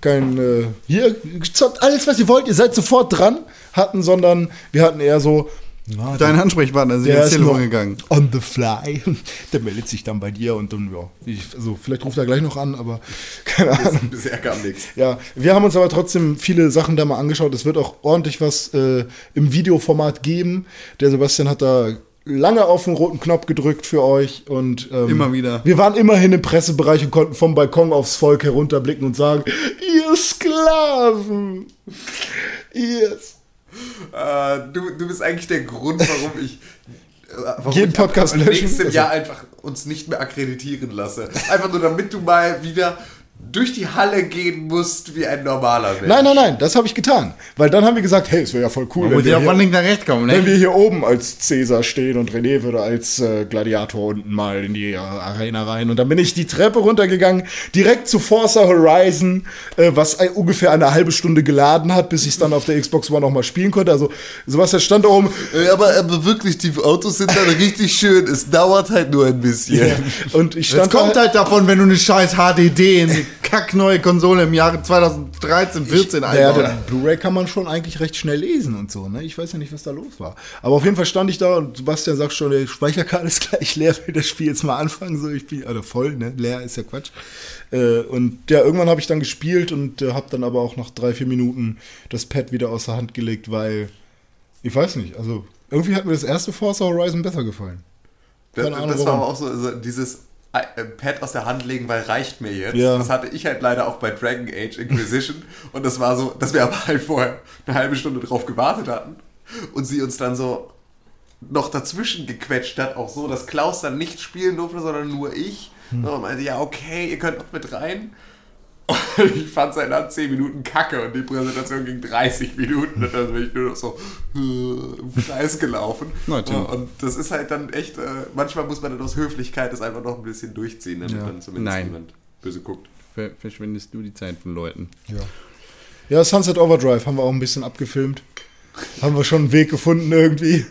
kein äh, hier, zockt alles, was ihr wollt, ihr seid sofort dran hatten, sondern wir hatten eher so, na, Dein Ansprechpartner ist der ins ist Telefon gegangen. on the fly. [laughs] Der meldet sich dann bei dir und dann, ja, ich, also vielleicht ruft er gleich noch an, aber [laughs] keine Ahnung. Bisher kam nichts. Ja, wir haben uns aber trotzdem viele Sachen da mal angeschaut. Es wird auch ordentlich was äh, im Videoformat geben. Der Sebastian hat da lange auf den roten Knopf gedrückt für euch und ähm, Immer wieder. Wir waren immerhin im Pressebereich und konnten vom Balkon aufs Volk herunterblicken und sagen: Ihr Sklaven, ihr Äh, du, du bist eigentlich der Grund, warum ich. äh, Warum Jeden ich ab- Podcast ab löschen. nächstem Also- Jahr einfach uns nicht mehr akkreditieren lasse. Einfach nur, damit du mal wieder durch die Halle gehen musst wie ein normaler Mensch. Nein, nein, nein, das habe ich getan. Weil dann haben wir gesagt, hey, es wäre ja voll cool, wenn wir, hier, kommen, wenn ne? wir hier oben als Cäsar stehen und René würde als äh, Gladiator unten mal in die äh, Arena rein. Und dann bin ich die Treppe runtergegangen, direkt zu Forza Horizon, äh, was ein, ungefähr eine halbe Stunde geladen hat, bis ich es dann auf der Xbox One noch mal spielen konnte. Also sowas, der stand da oben. Aber, aber wirklich, die Autos sind dann richtig schön. Es dauert halt nur ein bisschen. Und ich Das stand kommt da, halt davon, wenn du eine scheiß HDD, eine kackneue Konsole im Jahre 2013, 14 Naja, einbaust. der Blu-ray kann man schon eigentlich recht schnell lesen und so, ne? Ich weiß ja nicht, was da los war. Aber auf jeden Fall stand ich da und Sebastian sagt schon, der Speicherkarte ist gleich leer, will das Spiel jetzt mal anfangen. So, ich bin, also voll, ne? Leer ist ja Quatsch. Äh, und ja, irgendwann habe ich dann gespielt und äh, habe dann aber auch nach drei, vier Minuten das Pad wieder aus der Hand gelegt, weil, ich weiß nicht, also irgendwie hat mir das erste Forza Horizon besser gefallen. Das, Keine Ahnung, das war auch so, so dieses Pad aus der Hand legen, weil reicht mir jetzt. Ja. Das hatte ich halt leider auch bei Dragon Age Inquisition. [laughs] und das war so, dass wir aber halt vorher eine halbe Stunde drauf gewartet hatten. Und sie uns dann so noch dazwischen gequetscht hat, auch so, dass Klaus dann nicht spielen durfte, sondern nur ich. Hm. Und meinte, ja, okay, ihr könnt noch mit rein. Und ich fand seit nach 10 Minuten kacke und die Präsentation ging 30 Minuten und dann bin ich nur noch so äh, im Kreis gelaufen. Und das ist halt dann echt, äh, manchmal muss man dann aus Höflichkeit das einfach noch ein bisschen durchziehen, damit Ja. dann zumindest Nein. niemand böse guckt. Ver- Verschwendest du die Zeit von Leuten. Ja, Sunset Overdrive haben wir auch ein bisschen abgefilmt. Haben wir schon einen Weg gefunden irgendwie.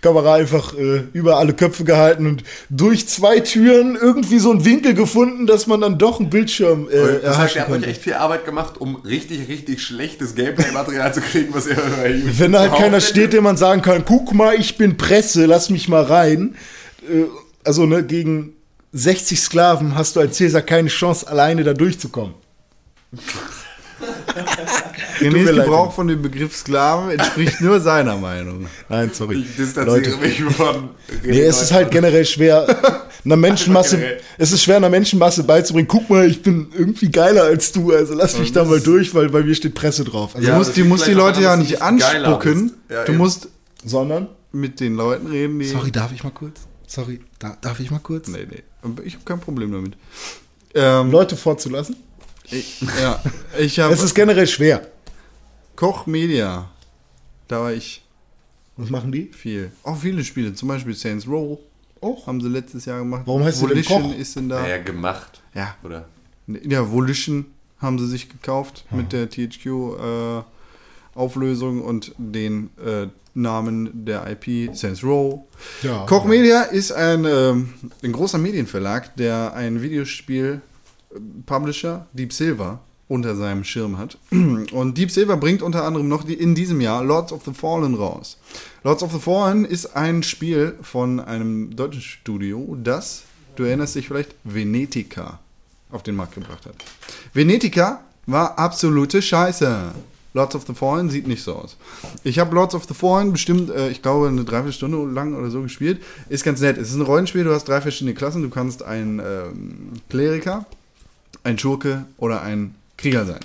Kamera einfach äh, über alle Köpfe gehalten und durch zwei Türen irgendwie so einen Winkel gefunden, dass man dann doch einen Bildschirm äh, das heißt, ihr habt euch echt viel Arbeit gemacht, um richtig, richtig schlechtes Gameplay-Material zu kriegen, was ihr Wenn da halt keiner findet. steht, dem man sagen kann, guck mal, ich bin Presse, lass mich mal rein. Äh, also ne, gegen 60 Sklaven hast du als Cäsar keine Chance, alleine da durchzukommen. [laughs] Renés. Gebrauch von dem Begriff Sklave entspricht nur seiner Meinung. Nein, sorry. Ich distanziere Leute. mich von. Nee, es ist halt generell schwer, einer Menschenmasse, es ist schwer, einer Menschenmasse beizubringen, guck mal, ich bin irgendwie geiler als du, also lass mich da mal durch, weil bei mir steht Presse drauf. Also, Du Ja, musst, das die musst die Leute ja nicht du anspucken. Ja, du eben. musst sondern, mit den Leuten reden, die. sorry, darf ich mal kurz? Sorry, da, darf ich mal kurz? Nee, nee. Ich habe kein Problem damit. Ähm, Leute vorzulassen? Ich, [laughs] ja, ich habe Es ist generell schwer. Koch Media. Da war ich Was machen die? viel. Auch viele Spiele, zum Beispiel Saints Row. Auch. Haben sie letztes Jahr gemacht. Warum heißt sie denn Volition Koch? ist denn da. Naja, gemacht. Ja, Oder? ja, Volition haben sie sich gekauft mit der THQ-Auflösung und den äh, Namen der IP Saints Row. Ja. Koch Media ist ein, ähm, ein großer Medienverlag, der ein Videospiel-Publisher, Deep Silver, unter seinem Schirm hat. [clears throat] Und Deep Silver bringt unter anderem noch die, in diesem Jahr Lords of the Fallen raus. Lords of the Fallen ist ein Spiel von einem deutschen Studio, das, du erinnerst dich vielleicht, Venetica auf den Markt gebracht hat. Venetica war absolute Scheiße. Lords of the Fallen sieht nicht so aus. Ich habe Lords of the Fallen bestimmt, äh, ich glaube, eine Dreiviertelstunde lang oder so gespielt. Ist ganz nett. Es ist ein Rollenspiel, du hast drei verschiedene Klassen. Du kannst ein ähm, Kleriker, ein Schurke oder ein Krieger sein.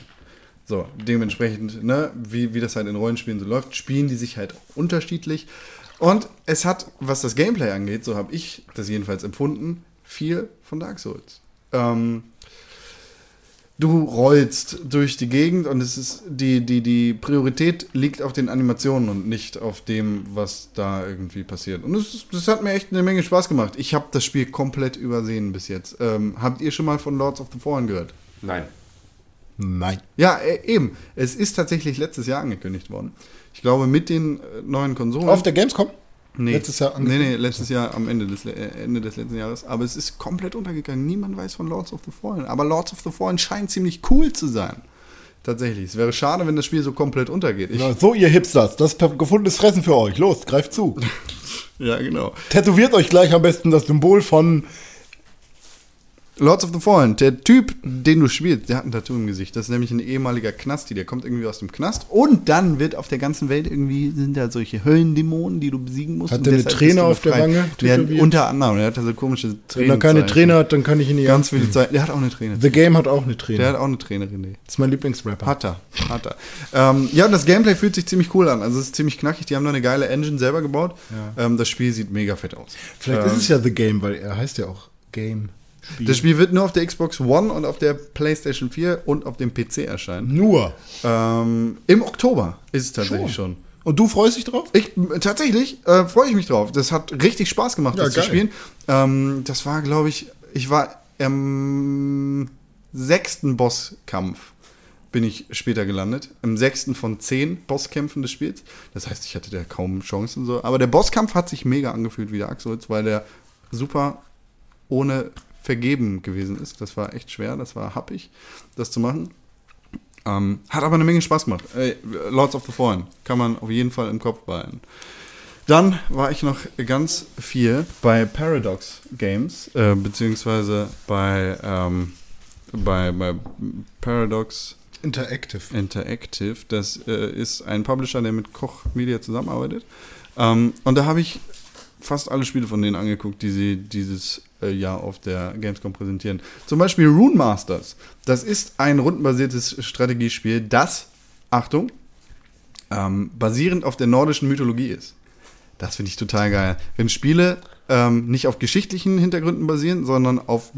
So, dementsprechend, ne, wie, wie das halt in Rollenspielen so läuft, spielen die sich halt unterschiedlich. Und es hat, was das Gameplay angeht, so habe ich das jedenfalls empfunden, viel von Dark Souls. Ähm, du rollst durch die Gegend und es ist die, die, die Priorität liegt auf den Animationen und nicht auf dem, was da irgendwie passiert. Und das, das hat mir echt eine Menge Spaß gemacht. Ich habe das Spiel komplett übersehen bis jetzt. Ähm, habt ihr schon mal von Lords of the Fallen gehört? Nein. Nein. Ja, äh, eben. Es ist tatsächlich letztes Jahr angekündigt worden. Ich glaube, mit den äh, neuen Konsolen. Auf der Gamescom? Nee, letztes Jahr Nee, nee, letztes Jahr am Ende des, äh, Ende des letzten Jahres. Aber es ist komplett untergegangen. Niemand weiß von Lords of the Fallen. Aber Lords of the Fallen scheint ziemlich cool zu sein. Tatsächlich. Es wäre schade, wenn das Spiel so komplett untergeht. Ja, so, ihr Hipsters, das ist gefundenes Fressen für euch. Los, greift zu. [laughs] ja, genau. Tätowiert euch gleich am besten das Symbol von. Lords of the Fallen, der Typ, den du spielst, der hat ein Tattoo im Gesicht. Das ist nämlich ein ehemaliger Knasti, der kommt irgendwie aus dem Knast. Und dann wird auf der ganzen Welt irgendwie, sind da solche Höllendämonen, die du besiegen musst. Hat der eine Träne auf der. Wange Der, tätowiert? unter anderem, der hat da so komische Tränen. Wenn er keine Träne hat, dann kann ich ihn nicht Ganz viele Zeit. Der hat auch eine Träne. The Game hat auch eine Träne. Der hat auch eine Träne, René. das ist mein Lieblingsrapper. Hat er, hat er. Ähm, ja, und das Gameplay fühlt sich ziemlich cool an. Also es ist ziemlich knackig. Die haben da eine geile Engine selber gebaut. Ähm, das Spiel sieht mega fett aus. Vielleicht Ähm, ist es ja The Game, weil er heißt ja auch Game. Das Spiel wird nur auf der Xbox One und auf der PlayStation 4 und auf dem PC erscheinen. Nur. Ähm, Im Oktober ist es tatsächlich schon. Und du freust dich drauf? Ich tatsächlich äh, freue ich mich drauf. Das hat richtig Spaß gemacht, Ja, das zu geil. spielen. Ähm, das war, glaube ich, ich war im sechsten Bosskampf bin ich später gelandet. Im sechsten von zehn Bosskämpfen des Spiels. Das heißt, ich hatte da kaum Chancen so. Aber der Bosskampf hat sich mega angefühlt wie der Souls, weil der super ohne Vergeben gewesen ist. Das war echt schwer, das war happig, das zu machen. Ähm, hat aber eine Menge Spaß gemacht. Ey, Lords of the Fallen kann man auf jeden Fall im Kopf behalten. Dann war ich noch ganz viel bei Paradox Games, äh, beziehungsweise bei, ähm, bei, bei Paradox Interactive. Interactive. Das äh, ist ein Publisher, der mit Koch Media zusammenarbeitet. Ähm, und da habe ich fast alle Spiele von denen angeguckt, die sie dieses äh, Jahr auf der Gamescom präsentieren. Zum Beispiel Rune Masters. Das ist ein rundenbasiertes Strategiespiel, das, Achtung, ähm, basierend auf der nordischen Mythologie ist. Das finde ich total geil. Wenn Spiele ähm, nicht auf geschichtlichen Hintergründen basieren, sondern auf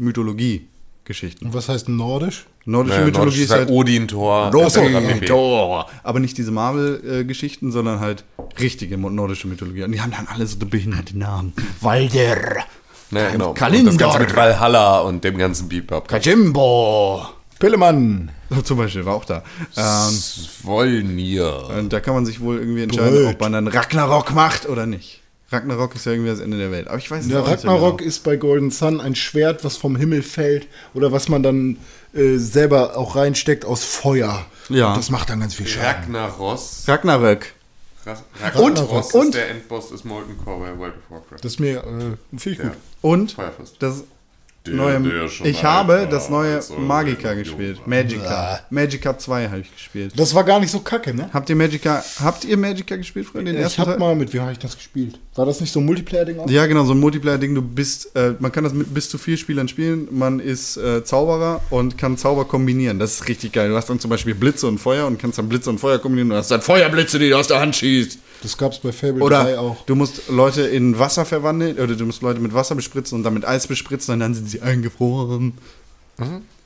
Mythologie-Geschichten. Und was heißt nordisch? Nordische Naja, Mythologie Nordisch ist halt Odin-Tor. Achso, etc. Tor. Aber nicht diese Marvel-Geschichten, sondern halt richtige nordische Mythologie. Und die haben dann alle so behinderte Namen. Walder, Ja, genau. Kalindor. Und das Ganze mit Valhalla und dem ganzen Bebop. Kajimbo. Pillemann. So, zum Beispiel war auch da. Ähm, Volnir. und da kann man sich wohl irgendwie entscheiden, Blöd. ob man dann Ragnarok macht oder nicht. Ragnarok ist ja irgendwie das Ende der Welt. Aber ich weiß auch nicht Ragnarok genau. ist bei Golden Sun ein Schwert, was vom Himmel fällt oder was man dann äh, selber auch reinsteckt aus Feuer. Ja. Und das macht dann ganz viel Schaden. Ragnaros. Ragnarök. Ra- Und- Ragnaros und- ist der Endboss des Molten Core bei World of Warcraft. Das ist mir, äh, finde ich gut. Und Feuerfest. das Der, neue. der schon ich habe war, das neue Magica gespielt. Magica. Magica 2 habe ich gespielt. Das war gar nicht so kacke, ne? Habt ihr Magica, habt ihr Magica gespielt, Freunde? Den Ich ersten hab Teil? mal, mit wem habe ich das gespielt? War das nicht so ein Multiplayer-Ding auch? Ja, genau, so ein Multiplayer-Ding. Du bist, äh, man kann das mit bis zu vier Spielern spielen. Man ist äh, Zauberer und kann Zauber kombinieren. Das ist richtig geil. Du hast dann zum Beispiel Blitze und Feuer und kannst dann Blitze und Feuer kombinieren. Du hast dann Feuerblitze, die du aus der Hand schießt. Das gab's bei Fable 3 Oder auch. du musst Leute in Wasser verwandeln, oder du musst Leute mit Wasser bespritzen und dann mit Eis bespritzen und dann sind sie eingefroren.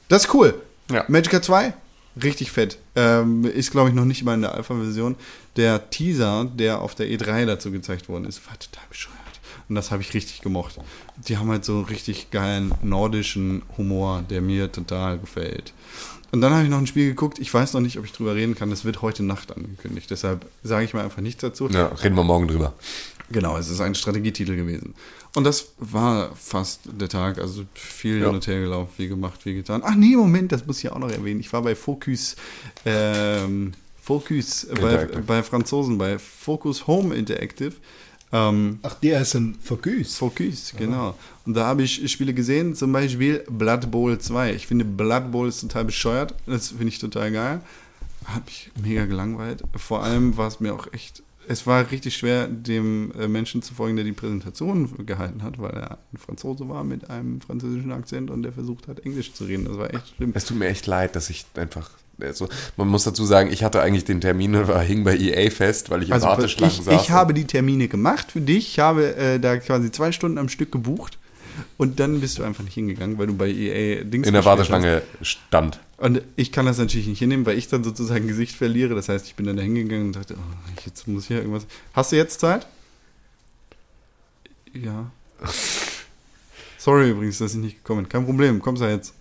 Das ist cool. Ja. Magica 2, richtig fett. Ähm, ist, glaube ich, noch nicht mal in der Alpha-Version. Der Teaser, der auf der E3 dazu gezeigt worden ist, war total bescheuert. Und das habe ich richtig gemocht. Die haben halt so richtig geilen nordischen Humor, der mir total gefällt. Und dann habe ich noch ein Spiel geguckt. Ich weiß noch nicht, ob ich drüber reden kann. Das wird heute Nacht angekündigt. Deshalb sage ich mal einfach nichts dazu. Ja, reden wir morgen drüber. Genau, es ist ein Strategietitel gewesen. Und das war fast der Tag. Also viel hin und her gelaufen, viel gemacht, viel getan. Ach nee, Moment, das muss ich auch noch erwähnen. Ich war bei Focus, ähm, Focus äh, bei, bei Franzosen, bei Focus Home Interactive. Ähm, Ach, der ist ein Focus. Focus, genau. Und da habe ich Spiele gesehen, zum Beispiel Blood Bowl 2. Ich finde Blood Bowl ist total bescheuert. Das finde ich total geil. Hat mich mega gelangweilt. Vor allem war es mir auch echt. Es war richtig schwer, dem äh, Menschen zu folgen, der die Präsentation gehalten hat, weil er ein Franzose war mit einem französischen Akzent und der versucht hat, Englisch zu reden. Das war echt schlimm. Es tut mir echt leid, dass ich einfach. Also, man muss dazu sagen, ich hatte eigentlich den Termin, aber [laughs] hing bei EA fest, weil ich im Also Warteschlangen ich, saß. ich habe die Termine gemacht für dich. Ich habe äh, da quasi zwei Stunden am Stück gebucht. Und dann bist du einfach nicht hingegangen, weil du bei EA Dings in der Warteschlange stand. Und ich kann das natürlich nicht hinnehmen, weil ich dann sozusagen Gesicht verliere. Das heißt, ich bin dann da hingegangen und dachte, oh, jetzt muss ich ja irgendwas. Hast du jetzt Zeit? Ja. [laughs] Sorry übrigens, dass ich nicht gekommen bin. Kein Problem, kommst ja jetzt.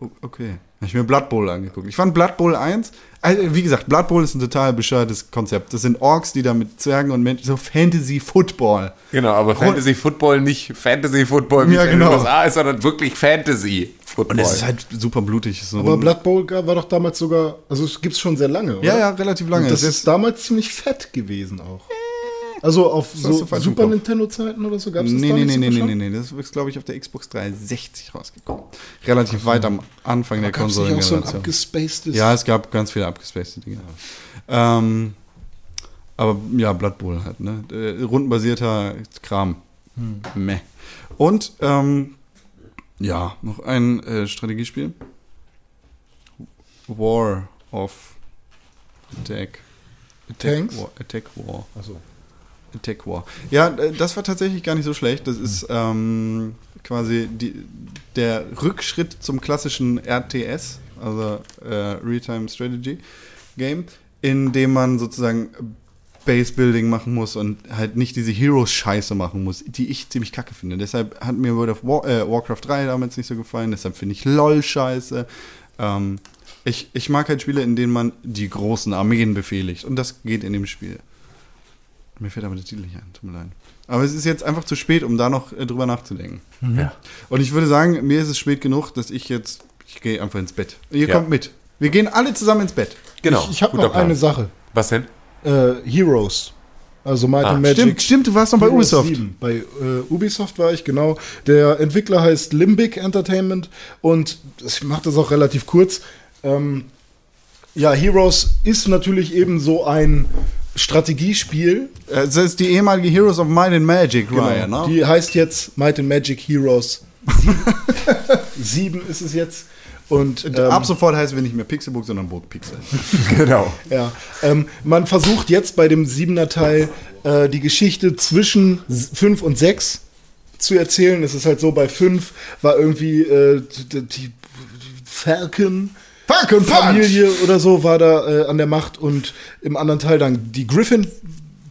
O- Okay. Habe ich mir Blood Bowl angeguckt. Ich fand Blood Bowl 1, also wie gesagt, Blood Bowl ist ein total bescheuertes Konzept. Das sind Orks, die da mit Zwergen und Menschen, so Fantasy Football. Genau, aber Fantasy Football nicht Fantasy Football, wie Ja, es in den genau. USA ist, sondern wirklich Fantasy Football. Und es ist halt super blutig. Es ein Aber Blood Bowl war doch damals sogar, also es gibt's schon sehr lange, oder? ja, ja, relativ lange. Und das Es ist damals ziemlich fett gewesen auch. Also auf so Super. Nintendo-Zeiten oder so gab es das Nee, nee, nee, nee, nee, nee, Das ist, glaube ich, auf der Xbox 360 rausgekommen. Relativ weit am Anfang der Gab's nicht auch so ein abgespacedes? ja, es gab ganz viele abgespacede Dinge. Ähm, aber ja, Blood Bowl halt, ne? Äh, rundenbasierter Kram. Meh. Und, ähm, ja, noch ein äh, Strategiespiel. War of Attack. Attack Tanks? War. Attack War. Achso. Attack War. Ja, das war tatsächlich gar nicht so schlecht. Das ist ähm, quasi die, der Rückschritt zum klassischen RTS, also äh, Real-Time Strategy Game, in dem man sozusagen Base Building machen muss und halt nicht diese Heroes-Scheiße machen muss, die ich ziemlich kacke finde. Deshalb hat mir World of War, äh, Warcraft 3 damals nicht so gefallen, deshalb finde ich LOL scheiße. Ähm, ich, ich mag halt Spiele, in denen man die großen Armeen befehligt und das geht in dem Spiel. Mir fällt aber der Titel nicht ein, tut mir leid. Aber es ist jetzt einfach zu spät, um da noch äh, drüber nachzudenken. Ja. Und ich würde sagen, mir ist es spät genug, dass ich jetzt, ich gehe einfach ins Bett. Ihr Ja. kommt mit. Wir gehen alle zusammen ins Bett. Genau. Ich, ich habe noch Plan. eine Sache. Was denn? Äh, Heroes. Also Might Ah, and Magic. Stimmt, stimmt, du warst noch bei Ubisoft. 7. Bei äh, Ubisoft war ich, genau. Der Entwickler heißt Limbic Entertainment und ich mache das auch relativ kurz. Ähm, ja, Heroes ist natürlich eben so ein Strategiespiel. Äh, Das ist die ehemalige Heroes of Might and Magic Genau. Reihe, ne? Die heißt jetzt Might and Magic Heroes 7 [laughs] ist es jetzt. Und ähm, Ab sofort heißt wir nicht mehr Pixelbook, sondern Burg Pixel. [laughs] Genau. Ja, ähm, man versucht jetzt bei dem siebener Teil äh, die Geschichte zwischen 5 und 6 zu erzählen. Es ist halt so, bei 5 war irgendwie äh, die, die Falcon. Falcon Familie oder so war da äh, an der Macht und im anderen Teil dann die Griffin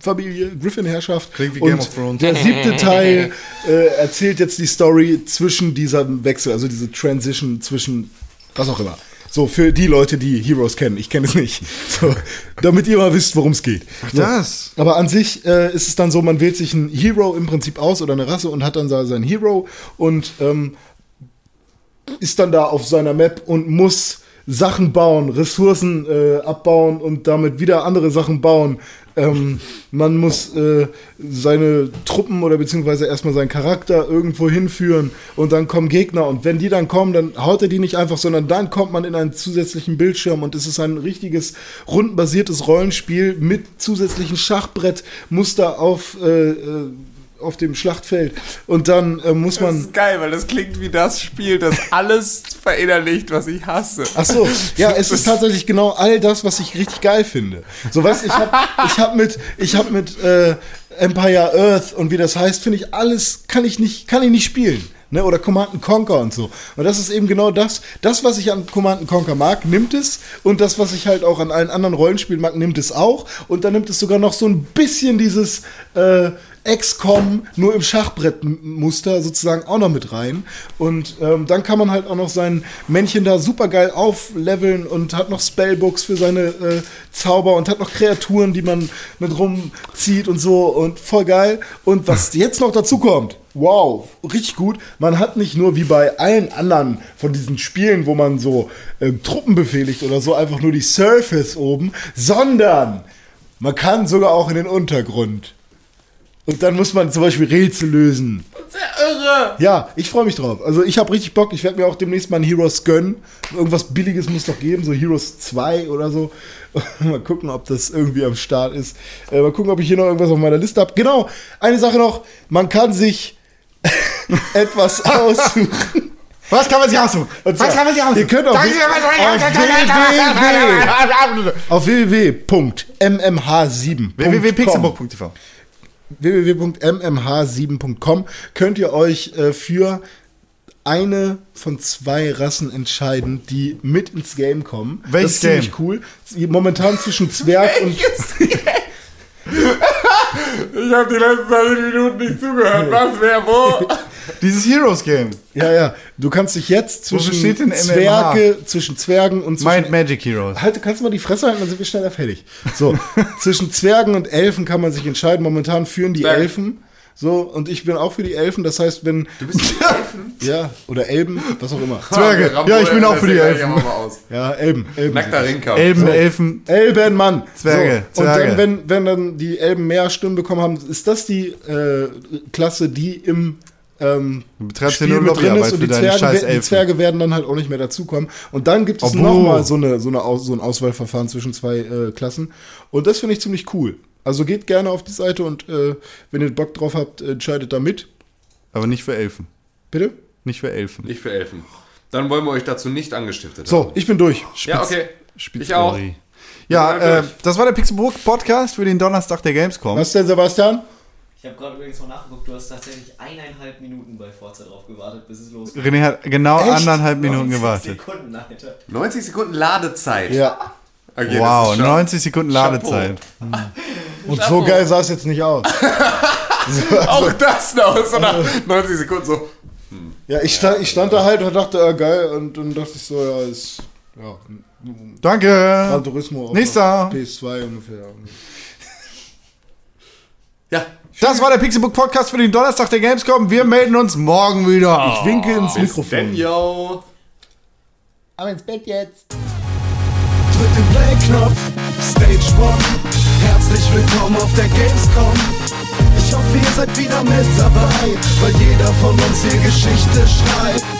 Familie, Griffin-Herrschaft. Klingt wie und Game of Thrones. Der siebte Teil äh, erzählt jetzt die Story zwischen diesem Wechsel, also diese Transition zwischen was auch immer. So, für die Leute, die Heroes kennen. Ich kenne es nicht. [laughs] So, damit ihr mal wisst, worum es geht. So. das. Aber an sich äh, ist es dann so, man wählt sich einen Hero im Prinzip aus oder eine Rasse und hat dann da seinen Hero und ähm, ist dann da auf seiner Map und muss Sachen bauen, Ressourcen äh, abbauen und damit wieder andere Sachen bauen. Ähm, man muss äh, seine Truppen oder beziehungsweise erstmal seinen Charakter irgendwo hinführen und dann kommen Gegner und wenn die dann kommen, dann haut er die nicht einfach, sondern dann kommt man in einen zusätzlichen Bildschirm und es ist ein richtiges rundenbasiertes Rollenspiel mit zusätzlichen Schachbrettmuster auf äh, äh, auf dem Schlachtfeld und dann äh, muss Das man ist geil, weil das klingt wie das Spiel, das alles verinnerlicht, was ich hasse. Ach so, ja, es ist tatsächlich genau all das, was ich richtig geil finde. So weißt, ich habe ich hab mit ich habe mit äh, Empire Earth und wie das heißt, finde ich alles kann ich nicht kann ich nicht spielen. Ne, oder Command and Conquer und so. Und das ist eben genau das. Das, was ich an Command and Conquer mag, nimmt es. Und das, was ich halt auch an allen anderen Rollenspielen mag, nimmt es auch. Und dann nimmt es sogar noch so ein bisschen dieses äh, XCOM nur im Schachbrettmuster sozusagen auch noch mit rein. Und ähm, dann kann man halt auch noch sein Männchen da super geil aufleveln und hat noch Spellbooks für seine äh, Zauber und hat noch Kreaturen, die man mit rumzieht und so und voll geil. Und was [laughs] jetzt noch dazu kommt, wow, richtig gut. Man hat nicht nur wie bei allen anderen von diesen Spielen, wo man so äh, Truppen befehligt oder so, einfach nur die Surface oben, sondern man kann sogar auch in den Untergrund. Und dann muss man zum Beispiel Rätsel lösen. Sehr irre. Ja, ich freue mich drauf. Also ich habe richtig Bock. Ich werde mir auch demnächst mal ein Heroes gönnen. Irgendwas Billiges muss doch geben, so Heroes 2 oder so. [laughs] mal gucken, ob das irgendwie am Start ist. Äh, mal gucken, ob ich hier noch irgendwas auf meiner Liste habe. Genau, eine Sache noch. Man kann sich [laughs] etwas [laughs] aussuchen. Was kann man sich aussuchen? Und zwar, Ihr könnt auf, www. auf www.mmh7.com www.pixelbook.tv www.mmh7.com könnt ihr euch äh, für eine von zwei Rassen entscheiden, die mit ins Game kommen. Welches das ist ziemlich cool. Momentan zwischen Zwerg und [laughs] Ich habe die letzten 20 Minuten nicht zugehört. Was, wer, wo? [laughs] Dieses Heroes Game. ja ja, du kannst dich jetzt zwischen steht denn? Zwerge, zwischen Zwergen und zwischen Mind Magic Heroes. Halt, kannst du mal die Fresse halten, dann sind wir schneller fertig. So, [laughs] zwischen Zwergen und Elfen kann man sich entscheiden. Momentan führen die Zwerge. Elfen. So, und ich bin auch für die Elfen. Das heißt, wenn. Du bist Elfen? [laughs] Ja, oder Elben, was auch immer. [laughs] Zwerge. Ja, ich bin auch für die Elfen. Ja, Elben. Elben. Nackter Rinker. Elben, Elfen. Elben, Mann. Zwerge, So, und Zwerge. dann, wenn, wenn dann die Elben mehr Stimmen bekommen haben, ist das die äh, Klasse, die im ähm, Du betreibst Spiel hier nur mit drin Lobbyarbeit ist und für die deine Zwerge, die. Zwerge werden dann halt auch nicht mehr dazukommen. Und dann gibt es nochmal so, eine, so, eine Aus, so ein Auswahlverfahren zwischen zwei äh, Klassen. Und das finde ich ziemlich cool. Also geht gerne auf die Seite und äh, wenn ihr Bock drauf habt, entscheidet da mit. Aber nicht für Elfen. Bitte? Nicht für Elfen. Nicht für Elfen. Dann wollen wir euch dazu nicht angestiftet haben. So, ich bin durch. Ja, okay. Ich Spitztheorie. auch. Ja, Ja, äh, das war der Pixelburg Podcast für den Donnerstag der Gamescom. Was denn, Sebastian? Ich habe gerade übrigens mal nachgeguckt, du hast tatsächlich eineinhalb Minuten bei Forza drauf gewartet, bis es losgeht. René hat genau Echt? anderthalb Minuten 90 gewartet. Sekunden, Alter. 90 Sekunden Ladezeit. Ja. Okay, Wow, ist schon- 90 Sekunden Chapeau. Ladezeit. Und so geil sah es jetzt nicht aus. [laughs] Auch das noch, so nach 90 Sekunden so. Ja, ich stand, ich stand da halt und dachte, ah, geil. Und dann dachte ich so, ja, ist. Ja, Gran Danke. Turismo auf Nächster. PS2 ungefähr. Ja, Das war der Pixelbook Podcast für den Donnerstag der Gamescom. Wir melden uns morgen wieder. Ich winke ins denn Mikrofon. yo. Aber ins Bett jetzt. Drück den Play-Knopf, Stage One. Herzlich willkommen auf der Gamescom. Ich hoffe, ihr seid wieder mit dabei, weil jeder von uns hier Geschichte schreibt.